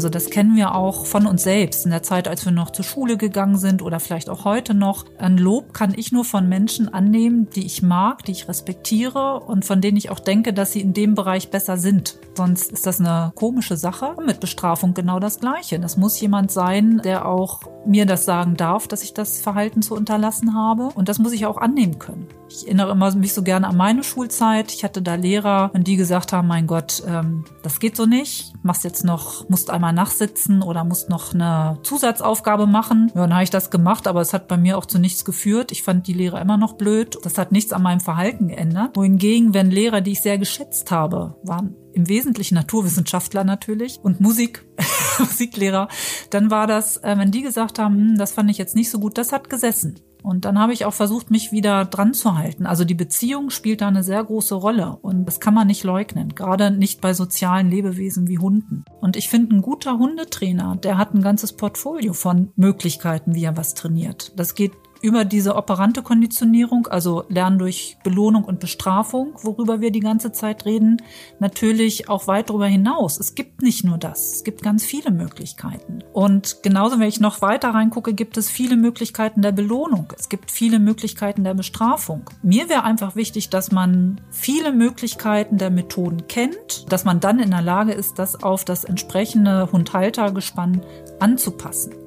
Also das kennen wir auch von uns selbst in der Zeit, als wir noch zur Schule gegangen sind oder vielleicht auch heute noch. Ein Lob kann ich nur von Menschen annehmen, die ich mag, die ich respektiere und von denen ich auch denke, dass sie in dem Bereich besser sind. Sonst ist das eine komische Sache. Mit Bestrafung genau das Gleiche. Das muss jemand sein, der auch mir das sagen darf, dass ich das Verhalten zu unterlassen habe. Und das muss ich auch annehmen können. Ich erinnere immer mich so gerne an meine Schulzeit. Ich hatte da Lehrer, die gesagt haben, mein Gott, ähm, das geht so nicht. Machst jetzt noch, musst einmal nachsitzen oder musst noch eine Zusatzaufgabe machen. Ja, dann habe ich das gemacht, aber es hat bei mir auch zu nichts geführt. Ich fand die Lehrer immer noch blöd. Das hat nichts an meinem Verhalten geändert. Wohingegen, wenn Lehrer, die ich sehr geschätzt habe, waren im Wesentlichen Naturwissenschaftler natürlich und Musik, Musiklehrer, dann war das, äh, wenn die gesagt haben, hm, das fand ich jetzt nicht so gut, das hat gesessen. Und dann habe ich auch versucht, mich wieder dran zu halten. Also die Beziehung spielt da eine sehr große Rolle und das kann man nicht leugnen, gerade nicht bei sozialen Lebewesen wie Hunden. Und ich finde, ein guter Hundetrainer, der hat ein ganzes Portfolio von Möglichkeiten, wie er was trainiert. Das geht über diese operante Konditionierung, also Lernen durch Belohnung und Bestrafung, worüber wir die ganze Zeit reden, natürlich auch weit darüber hinaus. Es gibt nicht nur das, es gibt ganz viele Möglichkeiten. Und genauso, wenn ich noch weiter reingucke, gibt es viele Möglichkeiten der Belohnung. Es gibt viele Möglichkeiten der Bestrafung. Mir wäre einfach wichtig, dass man viele Möglichkeiten der Methoden kennt, dass man dann in der Lage ist, das auf das entsprechende Hundhaltergespann anzupassen.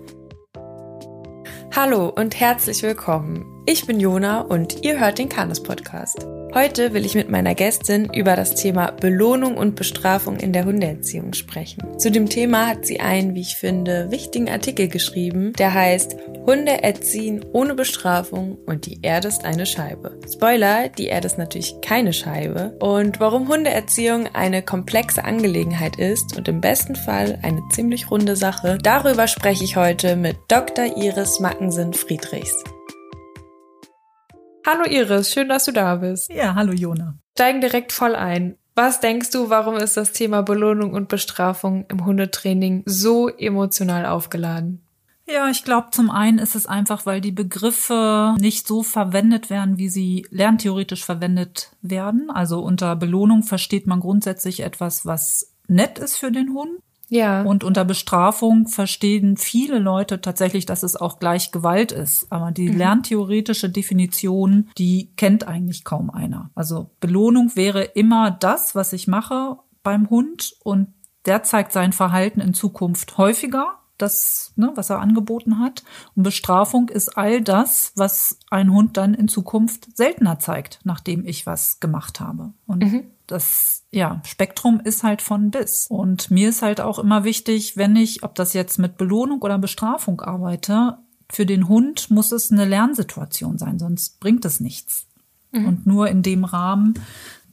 Hallo und herzlich willkommen. Ich bin Jona und ihr hört den Kanes Podcast. Heute will ich mit meiner Gästin über das Thema Belohnung und Bestrafung in der Hundeerziehung sprechen. Zu dem Thema hat sie einen, wie ich finde, wichtigen Artikel geschrieben, der heißt Hunde erziehen ohne Bestrafung und die Erde ist eine Scheibe. Spoiler, die Erde ist natürlich keine Scheibe. Und warum Hundeerziehung eine komplexe Angelegenheit ist und im besten Fall eine ziemlich runde Sache, darüber spreche ich heute mit Dr. Iris Mackensen-Friedrichs. Hallo Iris, schön, dass du da bist. Ja, hallo Jona. Steigen direkt voll ein. Was denkst du, warum ist das Thema Belohnung und Bestrafung im Hundetraining so emotional aufgeladen? Ja, ich glaube, zum einen ist es einfach, weil die Begriffe nicht so verwendet werden, wie sie lerntheoretisch verwendet werden. Also unter Belohnung versteht man grundsätzlich etwas, was nett ist für den Hund. Ja. Und unter Bestrafung verstehen viele Leute tatsächlich, dass es auch gleich Gewalt ist. Aber die mhm. lerntheoretische Definition, die kennt eigentlich kaum einer. Also Belohnung wäre immer das, was ich mache beim Hund und der zeigt sein Verhalten in Zukunft häufiger das, ne, was er angeboten hat. Und Bestrafung ist all das, was ein Hund dann in Zukunft seltener zeigt, nachdem ich was gemacht habe. Und mhm. das, ja, Spektrum ist halt von bis. Und mir ist halt auch immer wichtig, wenn ich, ob das jetzt mit Belohnung oder Bestrafung arbeite, für den Hund muss es eine Lernsituation sein, sonst bringt es nichts. Mhm. Und nur in dem Rahmen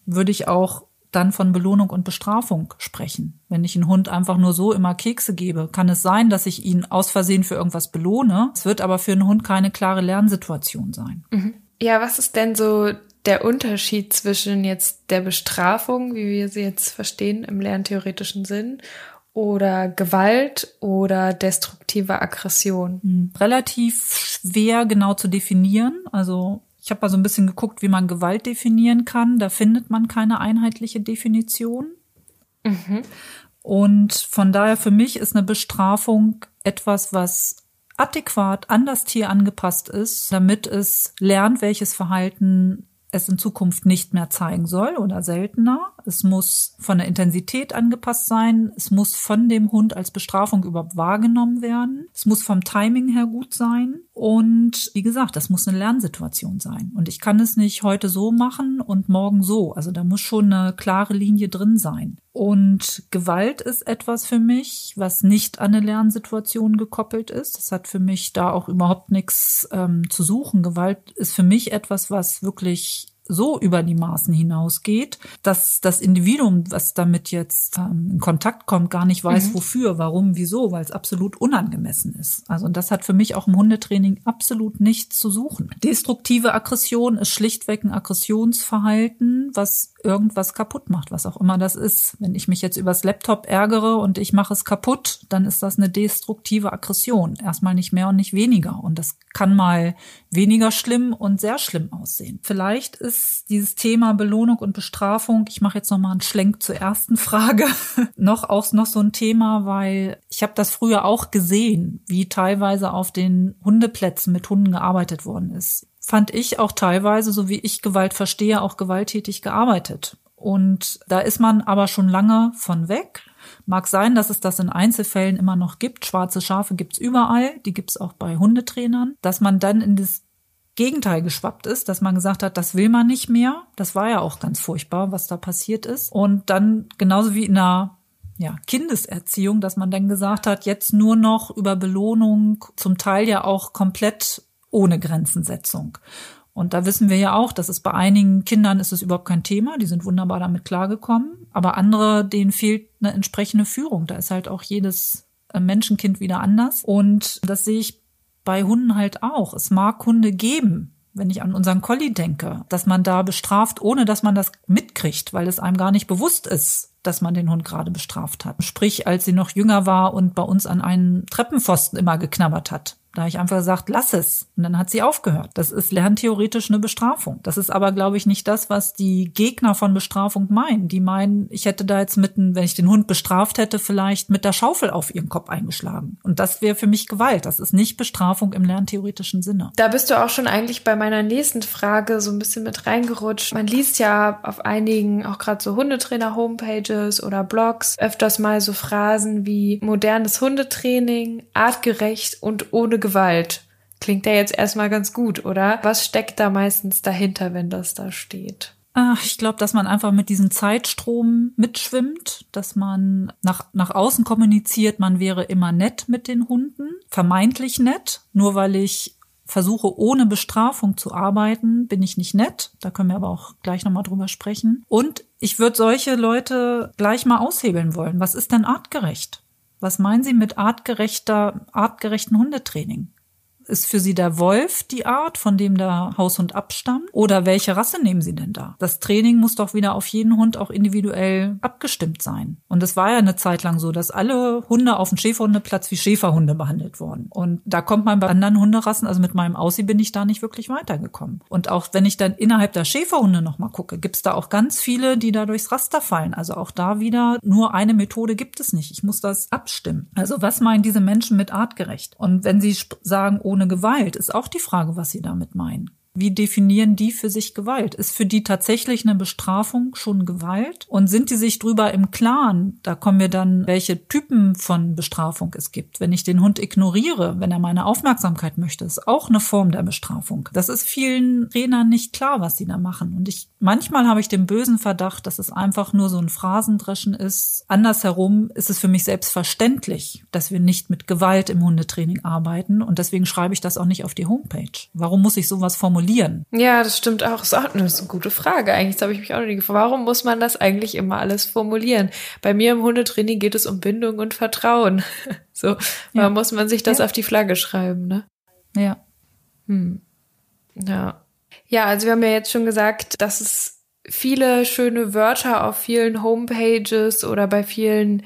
würde ich auch dann von Belohnung und Bestrafung sprechen. Wenn ich einen Hund einfach nur so immer Kekse gebe, kann es sein, dass ich ihn aus Versehen für irgendwas belohne. Es wird aber für einen Hund keine klare Lernsituation sein. Mhm. Ja, was ist denn so der Unterschied zwischen jetzt der Bestrafung, wie wir sie jetzt verstehen im lerntheoretischen Sinn, oder Gewalt oder destruktive Aggression? Hm, relativ schwer genau zu definieren. Also ich habe mal so ein bisschen geguckt, wie man Gewalt definieren kann. Da findet man keine einheitliche Definition. Mhm. Und von daher für mich ist eine Bestrafung etwas, was adäquat an das Tier angepasst ist, damit es lernt, welches Verhalten es in Zukunft nicht mehr zeigen soll oder seltener. Es muss von der Intensität angepasst sein. Es muss von dem Hund als Bestrafung überhaupt wahrgenommen werden. Es muss vom Timing her gut sein. Und wie gesagt, das muss eine Lernsituation sein. Und ich kann es nicht heute so machen und morgen so. Also da muss schon eine klare Linie drin sein. Und Gewalt ist etwas für mich, was nicht an eine Lernsituation gekoppelt ist. Das hat für mich da auch überhaupt nichts ähm, zu suchen. Gewalt ist für mich etwas, was wirklich so über die Maßen hinausgeht, dass das Individuum, was damit jetzt ähm, in Kontakt kommt, gar nicht weiß, mhm. wofür, warum, wieso, weil es absolut unangemessen ist. Also das hat für mich auch im Hundetraining absolut nichts zu suchen. Destruktive Aggression ist schlichtweg ein Aggressionsverhalten, was irgendwas kaputt macht, was auch immer das ist. Wenn ich mich jetzt übers Laptop ärgere und ich mache es kaputt, dann ist das eine destruktive Aggression. Erstmal nicht mehr und nicht weniger. Und das kann mal weniger schlimm und sehr schlimm aussehen. Vielleicht ist ist dieses Thema Belohnung und Bestrafung. Ich mache jetzt noch mal einen Schlenk zur ersten Frage. noch auch noch so ein Thema, weil ich habe das früher auch gesehen, wie teilweise auf den Hundeplätzen mit Hunden gearbeitet worden ist. Fand ich auch teilweise, so wie ich Gewalt verstehe, auch gewalttätig gearbeitet. Und da ist man aber schon lange von weg. Mag sein, dass es das in Einzelfällen immer noch gibt. Schwarze Schafe gibt's überall, die gibt's auch bei Hundetrainern. Dass man dann in das Gegenteil geschwappt ist, dass man gesagt hat, das will man nicht mehr. Das war ja auch ganz furchtbar, was da passiert ist. Und dann genauso wie in einer ja, Kindeserziehung, dass man dann gesagt hat, jetzt nur noch über Belohnung, zum Teil ja auch komplett ohne Grenzensetzung. Und da wissen wir ja auch, dass es bei einigen Kindern ist es überhaupt kein Thema, die sind wunderbar damit klargekommen, aber andere, denen fehlt eine entsprechende Führung. Da ist halt auch jedes äh, Menschenkind wieder anders. Und das sehe ich bei Hunden halt auch. Es mag Hunde geben, wenn ich an unseren Collie denke, dass man da bestraft, ohne dass man das mitkriegt, weil es einem gar nicht bewusst ist, dass man den Hund gerade bestraft hat. Sprich, als sie noch jünger war und bei uns an einen Treppenpfosten immer geknabbert hat. Da habe ich einfach gesagt, lass es. Und dann hat sie aufgehört. Das ist lerntheoretisch eine Bestrafung. Das ist aber, glaube ich, nicht das, was die Gegner von Bestrafung meinen. Die meinen, ich hätte da jetzt mitten, wenn ich den Hund bestraft hätte, vielleicht mit der Schaufel auf ihren Kopf eingeschlagen. Und das wäre für mich Gewalt. Das ist nicht Bestrafung im lerntheoretischen Sinne. Da bist du auch schon eigentlich bei meiner nächsten Frage so ein bisschen mit reingerutscht. Man liest ja auf einigen, auch gerade so Hundetrainer-Homepages oder Blogs, öfters mal so Phrasen wie modernes Hundetraining, artgerecht und ohne Gewalt. Klingt ja jetzt erstmal ganz gut, oder? Was steckt da meistens dahinter, wenn das da steht? Ich glaube, dass man einfach mit diesem Zeitstrom mitschwimmt, dass man nach, nach außen kommuniziert, man wäre immer nett mit den Hunden, vermeintlich nett, nur weil ich versuche, ohne Bestrafung zu arbeiten, bin ich nicht nett. Da können wir aber auch gleich nochmal drüber sprechen. Und ich würde solche Leute gleich mal aushebeln wollen. Was ist denn artgerecht? Was meinen Sie mit artgerechter, artgerechten Hundetraining? Ist für Sie der Wolf die Art, von dem der Haushund abstammt? Oder welche Rasse nehmen Sie denn da? Das Training muss doch wieder auf jeden Hund auch individuell abgestimmt sein. Und es war ja eine Zeit lang so, dass alle Hunde auf dem Schäferhundeplatz wie Schäferhunde behandelt wurden. Und da kommt man bei anderen Hunderassen, also mit meinem Aussie bin ich da nicht wirklich weitergekommen. Und auch wenn ich dann innerhalb der Schäferhunde nochmal gucke, gibt's da auch ganz viele, die da durchs Raster fallen. Also auch da wieder nur eine Methode gibt es nicht. Ich muss das abstimmen. Also was meinen diese Menschen mit artgerecht? Und wenn sie sagen, ohne ohne Gewalt, ist auch die Frage, was Sie damit meinen. Wie definieren die für sich Gewalt? Ist für die tatsächlich eine Bestrafung schon Gewalt? Und sind die sich drüber im Klaren? Da kommen wir dann, welche Typen von Bestrafung es gibt. Wenn ich den Hund ignoriere, wenn er meine Aufmerksamkeit möchte, ist auch eine Form der Bestrafung. Das ist vielen Trainern nicht klar, was sie da machen. Und ich, manchmal habe ich den bösen Verdacht, dass es einfach nur so ein Phrasendreschen ist. Andersherum ist es für mich selbstverständlich, dass wir nicht mit Gewalt im Hundetraining arbeiten. Und deswegen schreibe ich das auch nicht auf die Homepage. Warum muss ich sowas formulieren? Formulieren? Ja, das stimmt auch. Das ist eine gute Frage. Eigentlich das habe ich mich auch noch nie gefragt. Warum muss man das eigentlich immer alles formulieren? Bei mir im Hundetraining geht es um Bindung und Vertrauen. So, ja. warum muss man sich das ja. auf die Flagge schreiben, ne? Ja. Hm. Ja. Ja, also wir haben ja jetzt schon gesagt, dass es viele schöne Wörter auf vielen Homepages oder bei vielen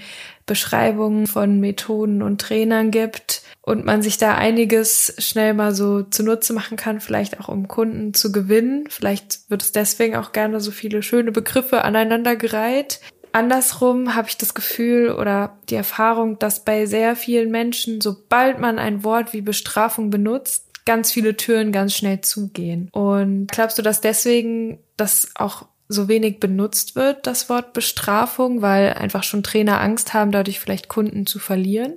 Beschreibungen von Methoden und Trainern gibt und man sich da einiges schnell mal so zunutze machen kann, vielleicht auch um Kunden zu gewinnen. Vielleicht wird es deswegen auch gerne so viele schöne Begriffe aneinandergereiht. Andersrum habe ich das Gefühl oder die Erfahrung, dass bei sehr vielen Menschen, sobald man ein Wort wie Bestrafung benutzt, ganz viele Türen ganz schnell zugehen. Und glaubst du, dass deswegen das auch so wenig benutzt wird, das Wort Bestrafung, weil einfach schon Trainer Angst haben, dadurch vielleicht Kunden zu verlieren?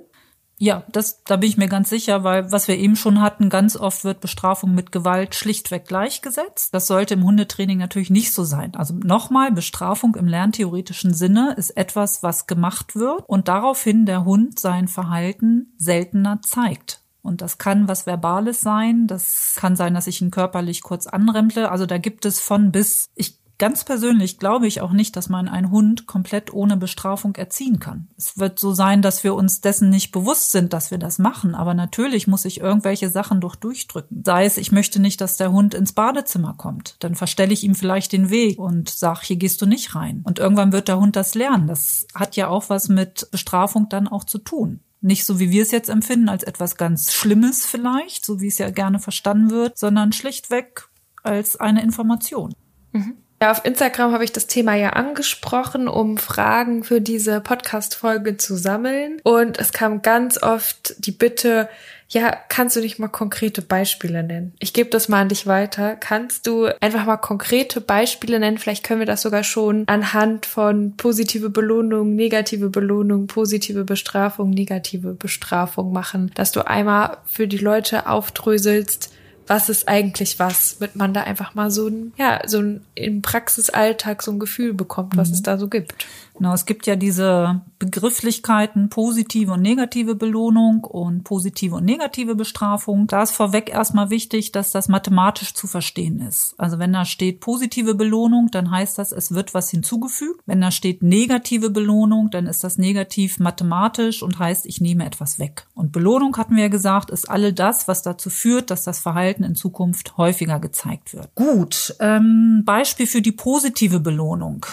Ja, das, da bin ich mir ganz sicher, weil was wir eben schon hatten, ganz oft wird Bestrafung mit Gewalt schlichtweg gleichgesetzt. Das sollte im Hundetraining natürlich nicht so sein. Also nochmal, Bestrafung im lerntheoretischen Sinne ist etwas, was gemacht wird und daraufhin der Hund sein Verhalten seltener zeigt. Und das kann was Verbales sein, das kann sein, dass ich ihn körperlich kurz anremple. Also da gibt es von bis, ich Ganz persönlich glaube ich auch nicht, dass man einen Hund komplett ohne Bestrafung erziehen kann. Es wird so sein, dass wir uns dessen nicht bewusst sind, dass wir das machen. Aber natürlich muss ich irgendwelche Sachen doch durchdrücken. Sei es, ich möchte nicht, dass der Hund ins Badezimmer kommt. Dann verstelle ich ihm vielleicht den Weg und sag, hier gehst du nicht rein. Und irgendwann wird der Hund das lernen. Das hat ja auch was mit Bestrafung dann auch zu tun. Nicht so, wie wir es jetzt empfinden, als etwas ganz Schlimmes vielleicht, so wie es ja gerne verstanden wird, sondern schlichtweg als eine Information. Mhm. Ja, auf Instagram habe ich das Thema ja angesprochen, um Fragen für diese Podcast-Folge zu sammeln. Und es kam ganz oft die Bitte, ja, kannst du nicht mal konkrete Beispiele nennen? Ich gebe das mal an dich weiter. Kannst du einfach mal konkrete Beispiele nennen? Vielleicht können wir das sogar schon anhand von positive Belohnung, negative Belohnung, positive Bestrafung, negative Bestrafung machen, dass du einmal für die Leute aufdröselst, was ist eigentlich was, damit man da einfach mal so ein, ja, so ein im Praxisalltag so ein Gefühl bekommt, was mhm. es da so gibt. Genau, es gibt ja diese Begrifflichkeiten positive und negative Belohnung und positive und negative Bestrafung. Da ist vorweg erstmal wichtig, dass das mathematisch zu verstehen ist. Also wenn da steht positive Belohnung, dann heißt das, es wird was hinzugefügt. Wenn da steht negative Belohnung, dann ist das negativ mathematisch und heißt, ich nehme etwas weg. Und Belohnung hatten wir ja gesagt, ist alle das, was dazu führt, dass das Verhalten in Zukunft häufiger gezeigt wird. Gut, ähm, Beispiel für die positive Belohnung.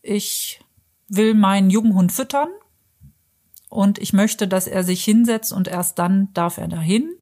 Ich will meinen Junghund füttern und ich möchte, dass er sich hinsetzt und erst dann darf er dahin.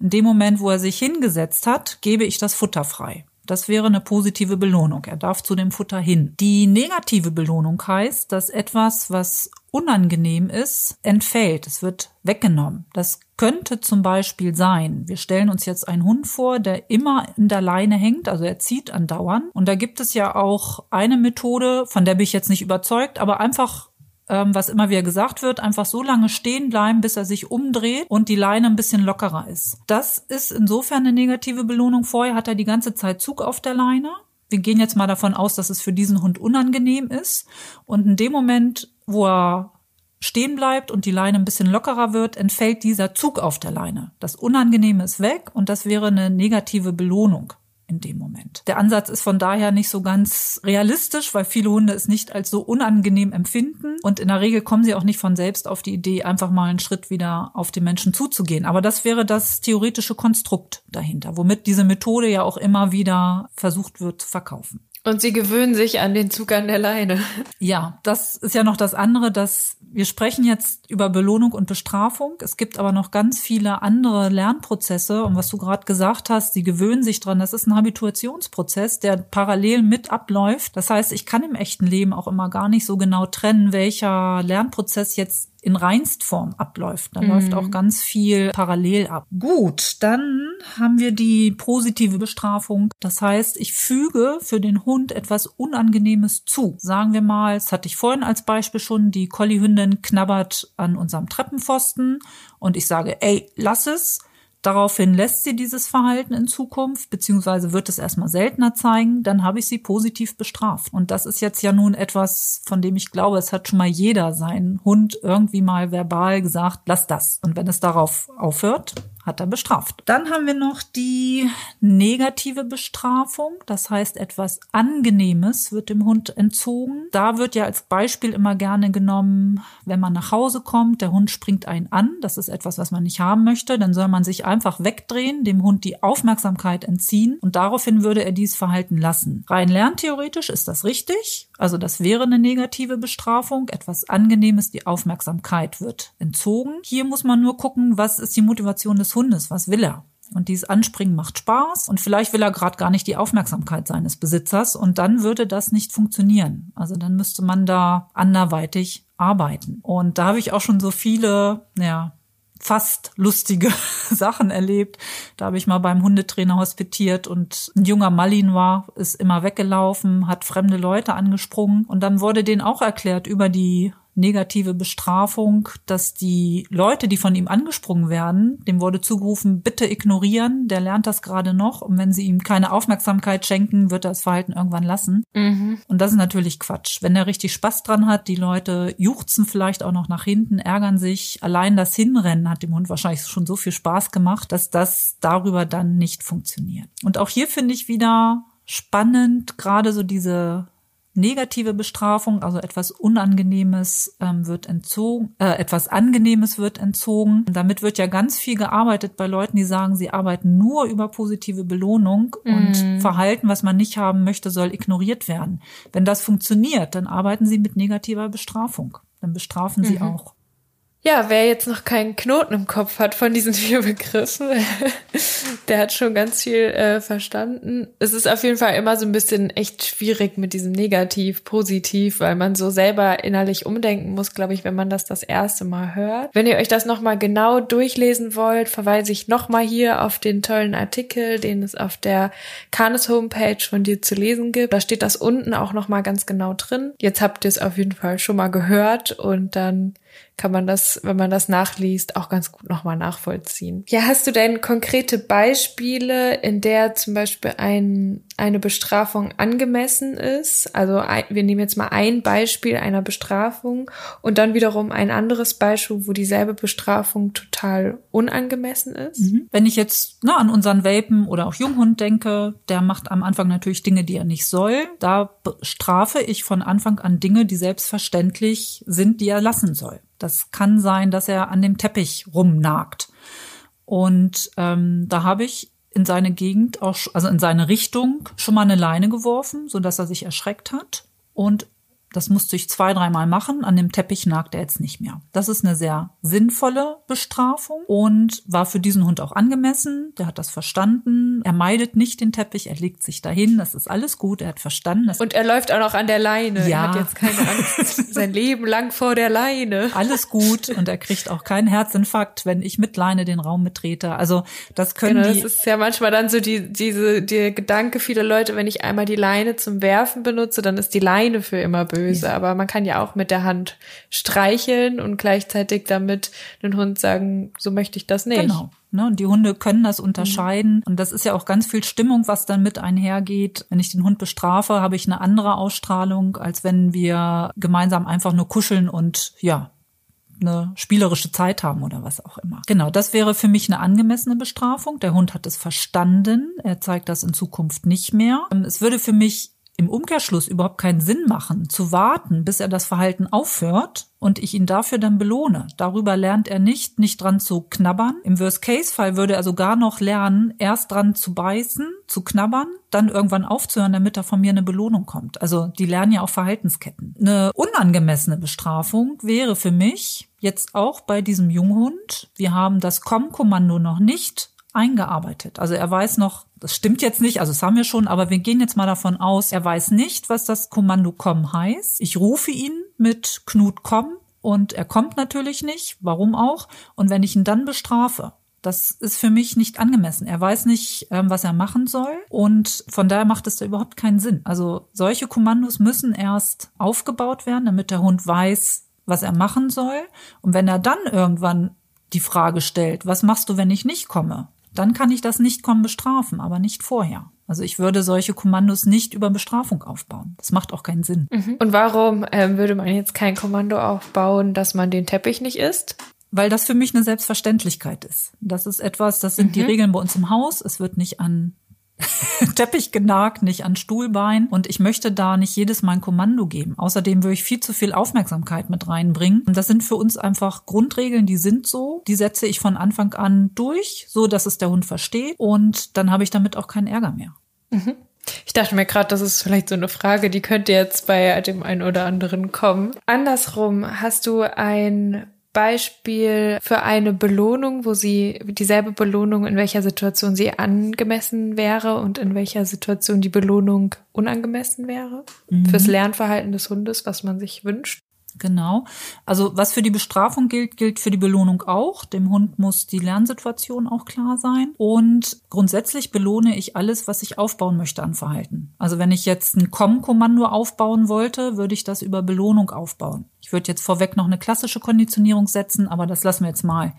In dem Moment, wo er sich hingesetzt hat, gebe ich das Futter frei. Das wäre eine positive Belohnung. Er darf zu dem Futter hin. Die negative Belohnung heißt, dass etwas, was unangenehm ist, entfällt. Es wird weggenommen. Das könnte zum Beispiel sein, wir stellen uns jetzt einen Hund vor, der immer in der Leine hängt, also er zieht andauernd. Und da gibt es ja auch eine Methode, von der bin ich jetzt nicht überzeugt, aber einfach ähm, was immer wieder gesagt wird, einfach so lange stehen bleiben, bis er sich umdreht und die Leine ein bisschen lockerer ist. Das ist insofern eine negative Belohnung. Vorher hat er die ganze Zeit Zug auf der Leine. Wir gehen jetzt mal davon aus, dass es für diesen Hund unangenehm ist. Und in dem Moment, wo er stehen bleibt und die Leine ein bisschen lockerer wird, entfällt dieser Zug auf der Leine. Das Unangenehme ist weg und das wäre eine negative Belohnung in dem Moment. Der Ansatz ist von daher nicht so ganz realistisch, weil viele Hunde es nicht als so unangenehm empfinden und in der Regel kommen sie auch nicht von selbst auf die Idee, einfach mal einen Schritt wieder auf den Menschen zuzugehen. Aber das wäre das theoretische Konstrukt dahinter, womit diese Methode ja auch immer wieder versucht wird zu verkaufen. Und sie gewöhnen sich an den Zug an der Leine. Ja, das ist ja noch das andere, dass wir sprechen jetzt über Belohnung und Bestrafung. Es gibt aber noch ganz viele andere Lernprozesse. Und was du gerade gesagt hast, sie gewöhnen sich dran. Das ist ein Habituationsprozess, der parallel mit abläuft. Das heißt, ich kann im echten Leben auch immer gar nicht so genau trennen, welcher Lernprozess jetzt in Reinstform abläuft. Da mhm. läuft auch ganz viel parallel ab. Gut, dann haben wir die positive Bestrafung. Das heißt, ich füge für den Hund etwas Unangenehmes zu. Sagen wir mal, das hatte ich vorhin als Beispiel schon, die Colliehündin knabbert an unserem Treppenpfosten und ich sage, ey, lass es. Daraufhin lässt sie dieses Verhalten in Zukunft, beziehungsweise wird es erstmal seltener zeigen, dann habe ich sie positiv bestraft. Und das ist jetzt ja nun etwas, von dem ich glaube, es hat schon mal jeder seinen Hund irgendwie mal verbal gesagt, lass das. Und wenn es darauf aufhört, hat er bestraft. Dann haben wir noch die negative Bestrafung. Das heißt, etwas Angenehmes wird dem Hund entzogen. Da wird ja als Beispiel immer gerne genommen, wenn man nach Hause kommt, der Hund springt einen an. Das ist etwas, was man nicht haben möchte. Dann soll man sich einfach wegdrehen, dem Hund die Aufmerksamkeit entziehen und daraufhin würde er dies Verhalten lassen. Rein lerntheoretisch ist das richtig. Also das wäre eine negative Bestrafung. Etwas Angenehmes, die Aufmerksamkeit wird entzogen. Hier muss man nur gucken, was ist die Motivation des Hundes, was will er. Und dieses Anspringen macht Spaß und vielleicht will er gerade gar nicht die Aufmerksamkeit seines Besitzers und dann würde das nicht funktionieren. Also dann müsste man da anderweitig arbeiten. Und da habe ich auch schon so viele, ja, fast lustige Sachen erlebt. Da habe ich mal beim Hundetrainer hospitiert und ein junger Malin war, ist immer weggelaufen, hat fremde Leute angesprungen und dann wurde denen auch erklärt über die negative Bestrafung, dass die Leute, die von ihm angesprungen werden, dem wurde zugerufen, bitte ignorieren, der lernt das gerade noch und wenn sie ihm keine Aufmerksamkeit schenken, wird er das Verhalten irgendwann lassen. Mhm. Und das ist natürlich Quatsch. Wenn er richtig Spaß dran hat, die Leute juchzen vielleicht auch noch nach hinten, ärgern sich. Allein das Hinrennen hat dem Hund wahrscheinlich schon so viel Spaß gemacht, dass das darüber dann nicht funktioniert. Und auch hier finde ich wieder spannend, gerade so diese negative Bestrafung, also etwas Unangenehmes ähm, wird entzogen, äh, etwas Angenehmes wird entzogen. Damit wird ja ganz viel gearbeitet bei Leuten, die sagen, sie arbeiten nur über positive Belohnung mm. und mhm. Verhalten, was man nicht haben möchte, soll ignoriert werden. Wenn das funktioniert, dann arbeiten sie mit negativer Bestrafung. Dann bestrafen mhm. sie auch. Ja, wer jetzt noch keinen Knoten im Kopf hat von diesen vier Begriffen, der hat schon ganz viel äh, verstanden. Es ist auf jeden Fall immer so ein bisschen echt schwierig mit diesem Negativ, Positiv, weil man so selber innerlich umdenken muss, glaube ich, wenn man das das erste Mal hört. Wenn ihr euch das nochmal genau durchlesen wollt, verweise ich nochmal hier auf den tollen Artikel, den es auf der Canis Homepage von dir zu lesen gibt. Da steht das unten auch nochmal ganz genau drin. Jetzt habt ihr es auf jeden Fall schon mal gehört und dann kann man das, wenn man das nachliest, auch ganz gut nochmal nachvollziehen. Ja, hast du denn konkrete Beispiele, in der zum Beispiel ein, eine Bestrafung angemessen ist? Also ein, wir nehmen jetzt mal ein Beispiel einer Bestrafung und dann wiederum ein anderes Beispiel, wo dieselbe Bestrafung total unangemessen ist. Mhm. Wenn ich jetzt ne, an unseren Welpen oder auch Junghund denke, der macht am Anfang natürlich Dinge, die er nicht soll. Da strafe ich von Anfang an Dinge, die selbstverständlich sind, die er lassen soll. Das kann sein, dass er an dem Teppich rumnagt. Und ähm, da habe ich in seine Gegend auch, also in seine Richtung schon mal eine Leine geworfen, so dass er sich erschreckt hat. Und das musste ich zwei, dreimal machen. An dem Teppich nagt er jetzt nicht mehr. Das ist eine sehr sinnvolle Bestrafung und war für diesen Hund auch angemessen. Der hat das verstanden. Er meidet nicht den Teppich, er legt sich dahin. Das ist alles gut. Er hat verstanden. und er läuft auch noch an der Leine. Ja. Er hat jetzt keine Angst. Sein Leben lang vor der Leine. Alles gut. Und er kriegt auch keinen Herzinfarkt, wenn ich mit Leine den Raum betrete. Also das können genau, die. Das ist ja manchmal dann so die, diese, die Gedanke vieler Leute, wenn ich einmal die Leine zum Werfen benutze, dann ist die Leine für immer böse böse, ja. aber man kann ja auch mit der Hand streicheln und gleichzeitig damit den Hund sagen, so möchte ich das nicht. Genau. Ne, und die Hunde können das unterscheiden. Mhm. Und das ist ja auch ganz viel Stimmung, was dann mit einhergeht. Wenn ich den Hund bestrafe, habe ich eine andere Ausstrahlung, als wenn wir gemeinsam einfach nur kuscheln und ja, eine spielerische Zeit haben oder was auch immer. Genau, das wäre für mich eine angemessene Bestrafung. Der Hund hat es verstanden. Er zeigt das in Zukunft nicht mehr. Es würde für mich im Umkehrschluss überhaupt keinen Sinn machen, zu warten, bis er das Verhalten aufhört und ich ihn dafür dann belohne. Darüber lernt er nicht, nicht dran zu knabbern. Im Worst-Case-Fall würde er sogar noch lernen, erst dran zu beißen, zu knabbern, dann irgendwann aufzuhören, damit er von mir eine Belohnung kommt. Also die lernen ja auch Verhaltensketten. Eine unangemessene Bestrafung wäre für mich jetzt auch bei diesem Junghund, wir haben das Komm-Kommando noch nicht eingearbeitet. Also er weiß noch, das stimmt jetzt nicht, also das haben wir schon, aber wir gehen jetzt mal davon aus, er weiß nicht, was das Kommando komm heißt. Ich rufe ihn mit Knut komm und er kommt natürlich nicht, warum auch? Und wenn ich ihn dann bestrafe, das ist für mich nicht angemessen. Er weiß nicht, ähm, was er machen soll und von daher macht es da überhaupt keinen Sinn. Also solche Kommandos müssen erst aufgebaut werden, damit der Hund weiß, was er machen soll. Und wenn er dann irgendwann die Frage stellt, was machst du, wenn ich nicht komme? Dann kann ich das nicht kommen bestrafen, aber nicht vorher. Also ich würde solche Kommandos nicht über Bestrafung aufbauen. Das macht auch keinen Sinn. Mhm. Und warum ähm, würde man jetzt kein Kommando aufbauen, dass man den Teppich nicht isst? Weil das für mich eine Selbstverständlichkeit ist. Das ist etwas, das sind mhm. die Regeln bei uns im Haus. Es wird nicht an Teppich genagt, nicht an Stuhlbein. Und ich möchte da nicht jedes Mal ein Kommando geben. Außerdem würde ich viel zu viel Aufmerksamkeit mit reinbringen. Und das sind für uns einfach Grundregeln, die sind so. Die setze ich von Anfang an durch, so dass es der Hund versteht. Und dann habe ich damit auch keinen Ärger mehr. Mhm. Ich dachte mir gerade, das ist vielleicht so eine Frage, die könnte jetzt bei dem einen oder anderen kommen. Andersrum, hast du ein Beispiel für eine Belohnung, wo sie dieselbe Belohnung in welcher Situation sie angemessen wäre und in welcher Situation die Belohnung unangemessen wäre mhm. fürs Lernverhalten des Hundes, was man sich wünscht. Genau. Also was für die Bestrafung gilt, gilt für die Belohnung auch. Dem Hund muss die Lernsituation auch klar sein. Und grundsätzlich belohne ich alles, was ich aufbauen möchte an Verhalten. Also wenn ich jetzt ein Komm-Kommando aufbauen wollte, würde ich das über Belohnung aufbauen. Ich würde jetzt vorweg noch eine klassische Konditionierung setzen, aber das lassen wir jetzt mal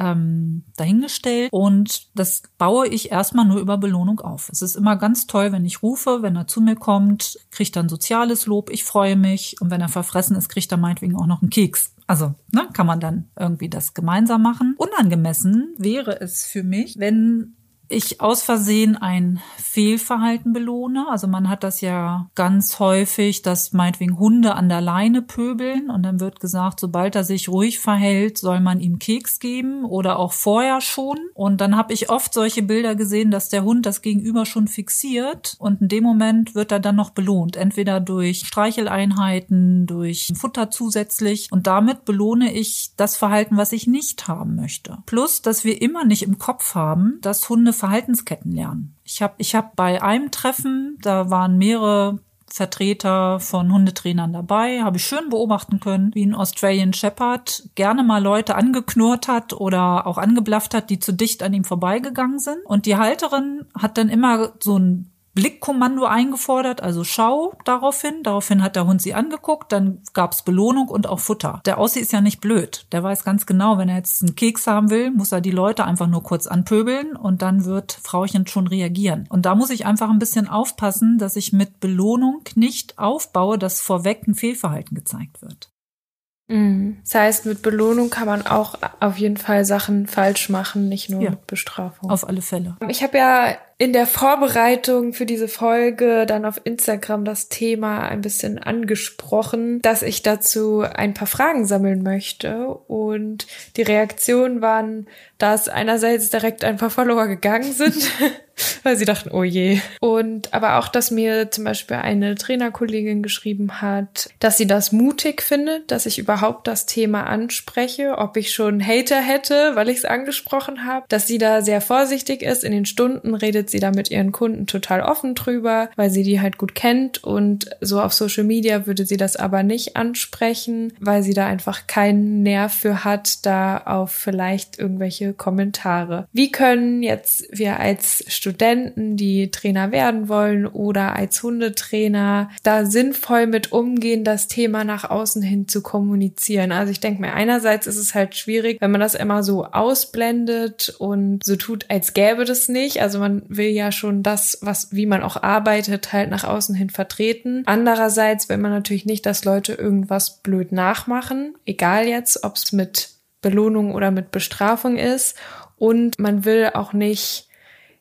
ähm, dahingestellt und das baue ich erstmal nur über Belohnung auf. Es ist immer ganz toll, wenn ich rufe, wenn er zu mir kommt, kriegt er ein soziales Lob, ich freue mich und wenn er verfressen ist, kriegt er meinetwegen auch noch einen Keks. Also ne, kann man dann irgendwie das gemeinsam machen. Unangemessen wäre es für mich, wenn ich aus Versehen ein Fehlverhalten belohne. Also man hat das ja ganz häufig, dass meinetwegen Hunde an der Leine pöbeln und dann wird gesagt, sobald er sich ruhig verhält, soll man ihm Keks geben oder auch vorher schon. Und dann habe ich oft solche Bilder gesehen, dass der Hund das Gegenüber schon fixiert und in dem Moment wird er dann noch belohnt. Entweder durch Streicheleinheiten, durch Futter zusätzlich und damit belohne ich das Verhalten, was ich nicht haben möchte. Plus, dass wir immer nicht im Kopf haben, dass Hunde Verhaltensketten lernen. Ich habe ich hab bei einem Treffen, da waren mehrere Vertreter von Hundetrainern dabei, habe ich schön beobachten können, wie ein Australian Shepherd gerne mal Leute angeknurrt hat oder auch angeblafft hat, die zu dicht an ihm vorbeigegangen sind. Und die Halterin hat dann immer so ein Blickkommando eingefordert, also Schau daraufhin. Daraufhin hat der Hund sie angeguckt, dann gab's Belohnung und auch Futter. Der Aussie ist ja nicht blöd. Der weiß ganz genau, wenn er jetzt einen Keks haben will, muss er die Leute einfach nur kurz anpöbeln und dann wird Frauchen schon reagieren. Und da muss ich einfach ein bisschen aufpassen, dass ich mit Belohnung nicht aufbaue, dass vorweg ein Fehlverhalten gezeigt wird. Mhm. Das heißt, mit Belohnung kann man auch auf jeden Fall Sachen falsch machen, nicht nur ja, mit Bestrafung. Auf alle Fälle. Ich habe ja in der Vorbereitung für diese Folge dann auf Instagram das Thema ein bisschen angesprochen, dass ich dazu ein paar Fragen sammeln möchte. Und die Reaktionen waren, dass einerseits direkt ein paar Follower gegangen sind, weil sie dachten, oh je. Und aber auch, dass mir zum Beispiel eine Trainerkollegin geschrieben hat, dass sie das mutig findet, dass ich überhaupt das Thema anspreche, ob ich schon Hater hätte, weil ich es angesprochen habe, dass sie da sehr vorsichtig ist. In den Stunden redet sie da mit ihren Kunden total offen drüber, weil sie die halt gut kennt und so auf Social Media würde sie das aber nicht ansprechen, weil sie da einfach keinen Nerv für hat, da auf vielleicht irgendwelche Kommentare. Wie können jetzt wir als Studenten, die Trainer werden wollen oder als Hundetrainer da sinnvoll mit umgehen, das Thema nach außen hin zu kommunizieren? Also ich denke mir, einerseits ist es halt schwierig, wenn man das immer so ausblendet und so tut, als gäbe das nicht. Also man will will ja schon das, was, wie man auch arbeitet, halt nach außen hin vertreten. Andererseits will man natürlich nicht, dass Leute irgendwas blöd nachmachen, egal jetzt, ob es mit Belohnung oder mit Bestrafung ist. Und man will auch nicht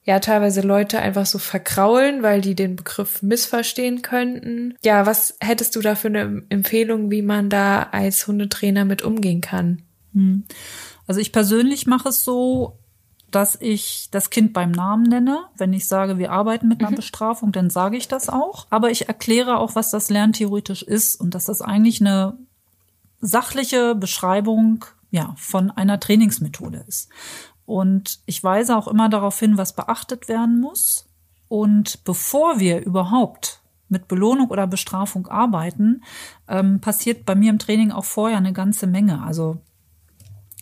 ja teilweise Leute einfach so verkraulen, weil die den Begriff missverstehen könnten. Ja, was hättest du da für eine Empfehlung, wie man da als Hundetrainer mit umgehen kann? Hm. Also ich persönlich mache es so, dass ich das Kind beim Namen nenne. Wenn ich sage, wir arbeiten mit einer mhm. Bestrafung, dann sage ich das auch. Aber ich erkläre auch, was das lerntheoretisch ist und dass das eigentlich eine sachliche Beschreibung ja, von einer Trainingsmethode ist. Und ich weise auch immer darauf hin, was beachtet werden muss. Und bevor wir überhaupt mit Belohnung oder Bestrafung arbeiten, ähm, passiert bei mir im Training auch vorher eine ganze Menge. Also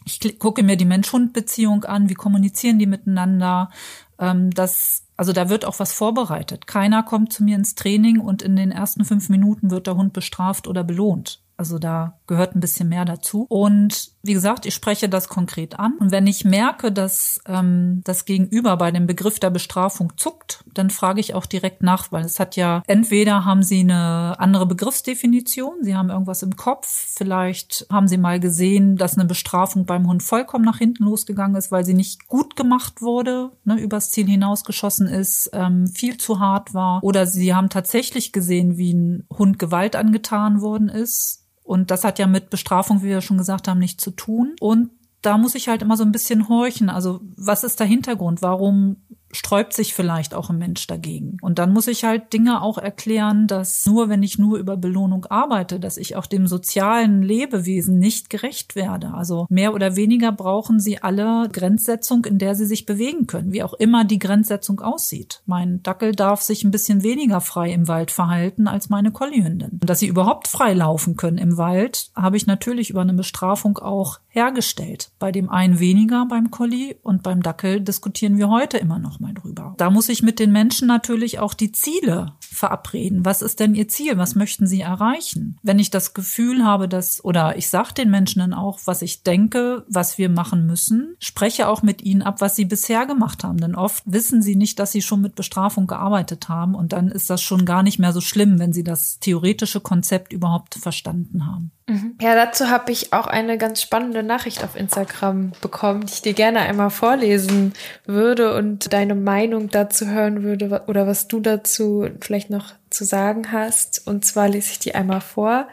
ich gucke mir die Mensch-Hund-Beziehung an, wie kommunizieren die miteinander. Ähm, das, also da wird auch was vorbereitet. Keiner kommt zu mir ins Training und in den ersten fünf Minuten wird der Hund bestraft oder belohnt. Also da gehört ein bisschen mehr dazu. Und wie gesagt, ich spreche das konkret an. Und wenn ich merke, dass ähm, das Gegenüber bei dem Begriff der Bestrafung zuckt, dann frage ich auch direkt nach, weil es hat ja entweder haben Sie eine andere Begriffsdefinition, Sie haben irgendwas im Kopf, vielleicht haben Sie mal gesehen, dass eine Bestrafung beim Hund vollkommen nach hinten losgegangen ist, weil sie nicht gut gemacht wurde, ne, übers Ziel hinausgeschossen ist, ähm, viel zu hart war, oder Sie haben tatsächlich gesehen, wie ein Hund Gewalt angetan worden ist und das hat ja mit Bestrafung, wie wir schon gesagt haben, nichts zu tun. Und da muss ich halt immer so ein bisschen horchen. Also was ist der Hintergrund? Warum sträubt sich vielleicht auch ein Mensch dagegen. Und dann muss ich halt Dinge auch erklären, dass nur wenn ich nur über Belohnung arbeite, dass ich auch dem sozialen Lebewesen nicht gerecht werde. Also mehr oder weniger brauchen sie alle Grenzsetzung, in der sie sich bewegen können, wie auch immer die Grenzsetzung aussieht. Mein Dackel darf sich ein bisschen weniger frei im Wald verhalten als meine Kollihündin. Und dass sie überhaupt frei laufen können im Wald, habe ich natürlich über eine Bestrafung auch hergestellt. Bei dem einen weniger beim Collie und beim Dackel diskutieren wir heute immer noch mal drüber. Da muss ich mit den Menschen natürlich auch die Ziele verabreden. Was ist denn ihr Ziel? Was möchten sie erreichen? Wenn ich das Gefühl habe, dass, oder ich sage den Menschen dann auch, was ich denke, was wir machen müssen, spreche auch mit ihnen ab, was sie bisher gemacht haben. Denn oft wissen sie nicht, dass sie schon mit Bestrafung gearbeitet haben und dann ist das schon gar nicht mehr so schlimm, wenn sie das theoretische Konzept überhaupt verstanden haben. Mhm. Ja, dazu habe ich auch eine ganz spannende Nachricht auf Instagram bekommen, die ich dir gerne einmal vorlesen würde und deine Meinung dazu hören würde oder was du dazu vielleicht noch zu sagen hast. Und zwar lese ich die einmal vor.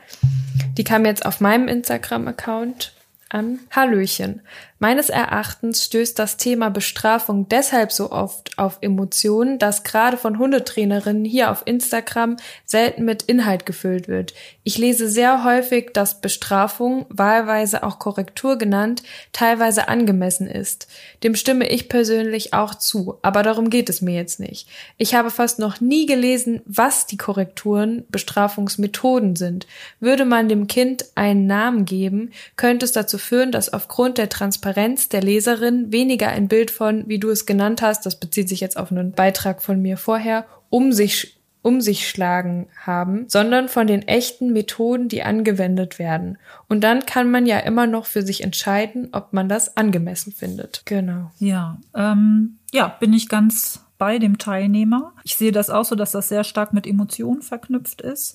Die kam jetzt auf meinem Instagram-Account an. Hallöchen. Meines Erachtens stößt das Thema Bestrafung deshalb so oft auf Emotionen, dass gerade von Hundetrainerinnen hier auf Instagram selten mit Inhalt gefüllt wird. Ich lese sehr häufig, dass Bestrafung, wahlweise auch Korrektur genannt, teilweise angemessen ist. Dem stimme ich persönlich auch zu, aber darum geht es mir jetzt nicht. Ich habe fast noch nie gelesen, was die Korrekturen, Bestrafungsmethoden sind. Würde man dem Kind einen Namen geben, könnte es dazu führen, dass aufgrund der Transparenz Transparenz der Leserin weniger ein Bild von, wie du es genannt hast, das bezieht sich jetzt auf einen Beitrag von mir vorher, um sich um sich schlagen haben, sondern von den echten Methoden, die angewendet werden. Und dann kann man ja immer noch für sich entscheiden, ob man das angemessen findet. Genau. Ja, ähm, ja, bin ich ganz bei dem Teilnehmer. Ich sehe das auch so, dass das sehr stark mit Emotionen verknüpft ist.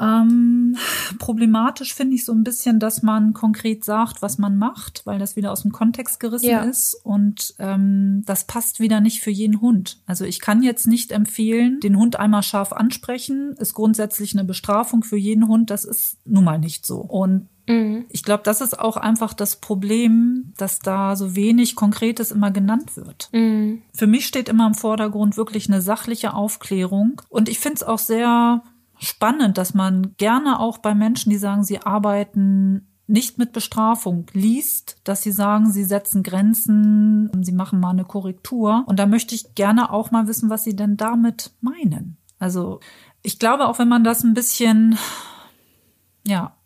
Ähm, problematisch finde ich so ein bisschen, dass man konkret sagt, was man macht, weil das wieder aus dem Kontext gerissen ja. ist und ähm, das passt wieder nicht für jeden Hund. Also ich kann jetzt nicht empfehlen, den Hund einmal scharf ansprechen, ist grundsätzlich eine Bestrafung für jeden Hund. Das ist nun mal nicht so. Und mhm. ich glaube, das ist auch einfach das Problem, dass da so wenig Konkretes immer genannt wird. Mhm. Für mich steht immer im Vordergrund wirklich eine sachliche Aufklärung und ich finde es auch sehr spannend, dass man gerne auch bei Menschen, die sagen, sie arbeiten nicht mit Bestrafung liest, dass sie sagen, sie setzen Grenzen, sie machen mal eine Korrektur. Und da möchte ich gerne auch mal wissen, was sie denn damit meinen. Also ich glaube, auch wenn man das ein bisschen, ja,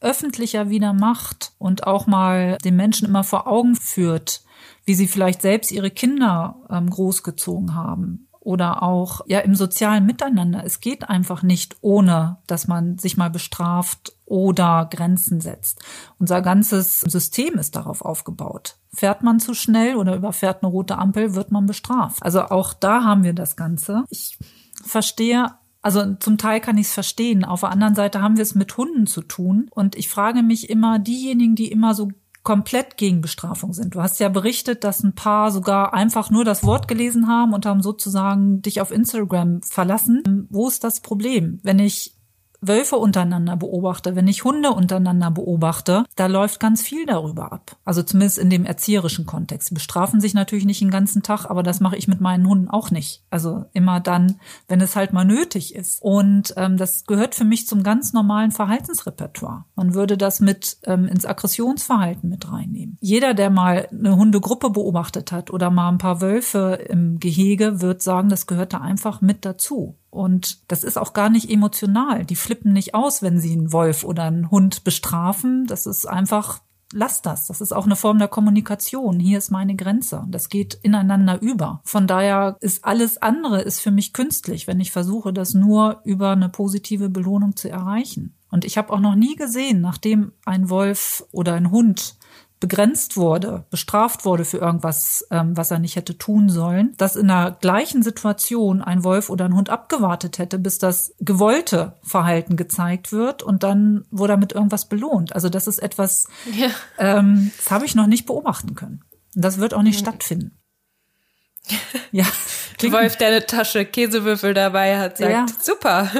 öffentlicher wieder macht und auch mal den Menschen immer vor Augen führt, wie sie vielleicht selbst ihre Kinder ähm, großgezogen haben oder auch ja im sozialen Miteinander. Es geht einfach nicht ohne, dass man sich mal bestraft oder Grenzen setzt. Unser ganzes System ist darauf aufgebaut. Fährt man zu schnell oder überfährt eine rote Ampel, wird man bestraft. Also auch da haben wir das Ganze. Ich verstehe also zum Teil kann ich es verstehen. Auf der anderen Seite haben wir es mit Hunden zu tun. Und ich frage mich immer, diejenigen, die immer so komplett gegen Bestrafung sind. Du hast ja berichtet, dass ein paar sogar einfach nur das Wort gelesen haben und haben sozusagen dich auf Instagram verlassen. Wo ist das Problem? Wenn ich Wölfe untereinander beobachte, wenn ich Hunde untereinander beobachte, da läuft ganz viel darüber ab. Also zumindest in dem erzieherischen Kontext. Sie bestrafen sich natürlich nicht den ganzen Tag, aber das mache ich mit meinen Hunden auch nicht. Also immer dann, wenn es halt mal nötig ist. Und ähm, das gehört für mich zum ganz normalen Verhaltensrepertoire. Man würde das mit ähm, ins Aggressionsverhalten mit reinnehmen. Jeder, der mal eine Hundegruppe beobachtet hat oder mal ein paar Wölfe im Gehege, wird sagen, das gehört da einfach mit dazu. Und das ist auch gar nicht emotional. Die flippen nicht aus, wenn sie einen Wolf oder einen Hund bestrafen. Das ist einfach, lass das. Das ist auch eine Form der Kommunikation. Hier ist meine Grenze. Das geht ineinander über. Von daher ist alles andere ist für mich künstlich, wenn ich versuche, das nur über eine positive Belohnung zu erreichen. Und ich habe auch noch nie gesehen, nachdem ein Wolf oder ein Hund begrenzt wurde, bestraft wurde für irgendwas, ähm, was er nicht hätte tun sollen, dass in der gleichen Situation ein Wolf oder ein Hund abgewartet hätte, bis das gewollte Verhalten gezeigt wird und dann wurde er mit irgendwas belohnt. Also das ist etwas, ja. ähm, das habe ich noch nicht beobachten können. Und das wird auch nicht mhm. stattfinden. ja. Wolf, der eine Tasche Käsewürfel dabei hat, sagt, ja. super.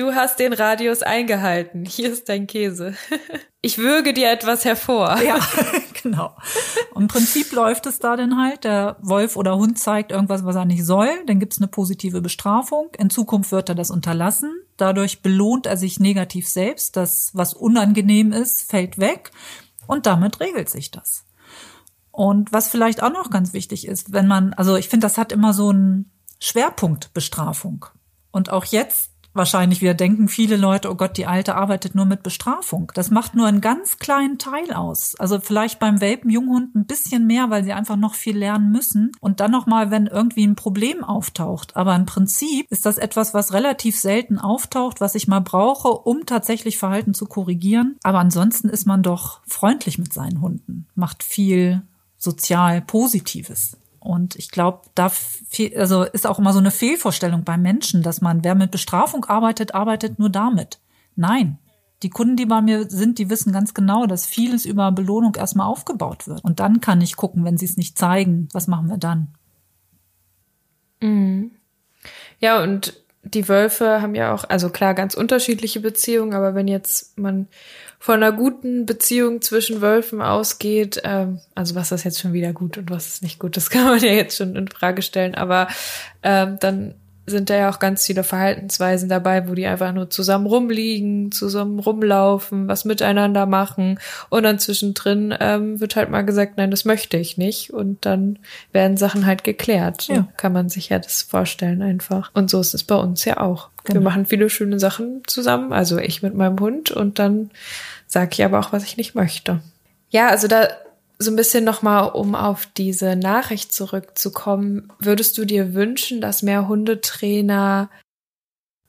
Du hast den Radius eingehalten. Hier ist dein Käse. Ich würge dir etwas hervor. Ja, genau. Im Prinzip läuft es da dann halt, der Wolf oder Hund zeigt irgendwas, was er nicht soll, dann gibt es eine positive Bestrafung. In Zukunft wird er das unterlassen. Dadurch belohnt er sich negativ selbst. Das, was unangenehm ist, fällt weg. Und damit regelt sich das. Und was vielleicht auch noch ganz wichtig ist, wenn man, also ich finde, das hat immer so einen Schwerpunkt Bestrafung. Und auch jetzt wahrscheinlich wieder denken viele Leute, oh Gott, die Alte arbeitet nur mit Bestrafung. Das macht nur einen ganz kleinen Teil aus. Also vielleicht beim Welpen Junghund ein bisschen mehr, weil sie einfach noch viel lernen müssen. Und dann nochmal, wenn irgendwie ein Problem auftaucht. Aber im Prinzip ist das etwas, was relativ selten auftaucht, was ich mal brauche, um tatsächlich Verhalten zu korrigieren. Aber ansonsten ist man doch freundlich mit seinen Hunden, macht viel sozial Positives. Und ich glaube, da also ist auch immer so eine Fehlvorstellung bei Menschen, dass man, wer mit Bestrafung arbeitet, arbeitet nur damit. Nein, Die Kunden, die bei mir sind, die wissen ganz genau, dass vieles über Belohnung erstmal aufgebaut wird. Und dann kann ich gucken, wenn sie es nicht zeigen, was machen wir dann? Mhm. Ja, und die Wölfe haben ja auch, also klar, ganz unterschiedliche Beziehungen, aber wenn jetzt man von einer guten Beziehung zwischen Wölfen ausgeht, ähm, also was ist jetzt schon wieder gut und was ist nicht gut, das kann man ja jetzt schon in Frage stellen, aber ähm, dann sind da ja auch ganz viele Verhaltensweisen dabei, wo die einfach nur zusammen rumliegen, zusammen rumlaufen, was miteinander machen und dann zwischendrin ähm, wird halt mal gesagt, nein, das möchte ich nicht und dann werden Sachen halt geklärt. So ja. kann man sich ja das vorstellen einfach. Und so ist es bei uns ja auch. Genau. Wir machen viele schöne Sachen zusammen, also ich mit meinem Hund und dann sage ich aber auch, was ich nicht möchte. Ja, also da so ein bisschen nochmal, um auf diese Nachricht zurückzukommen, würdest du dir wünschen, dass mehr Hundetrainer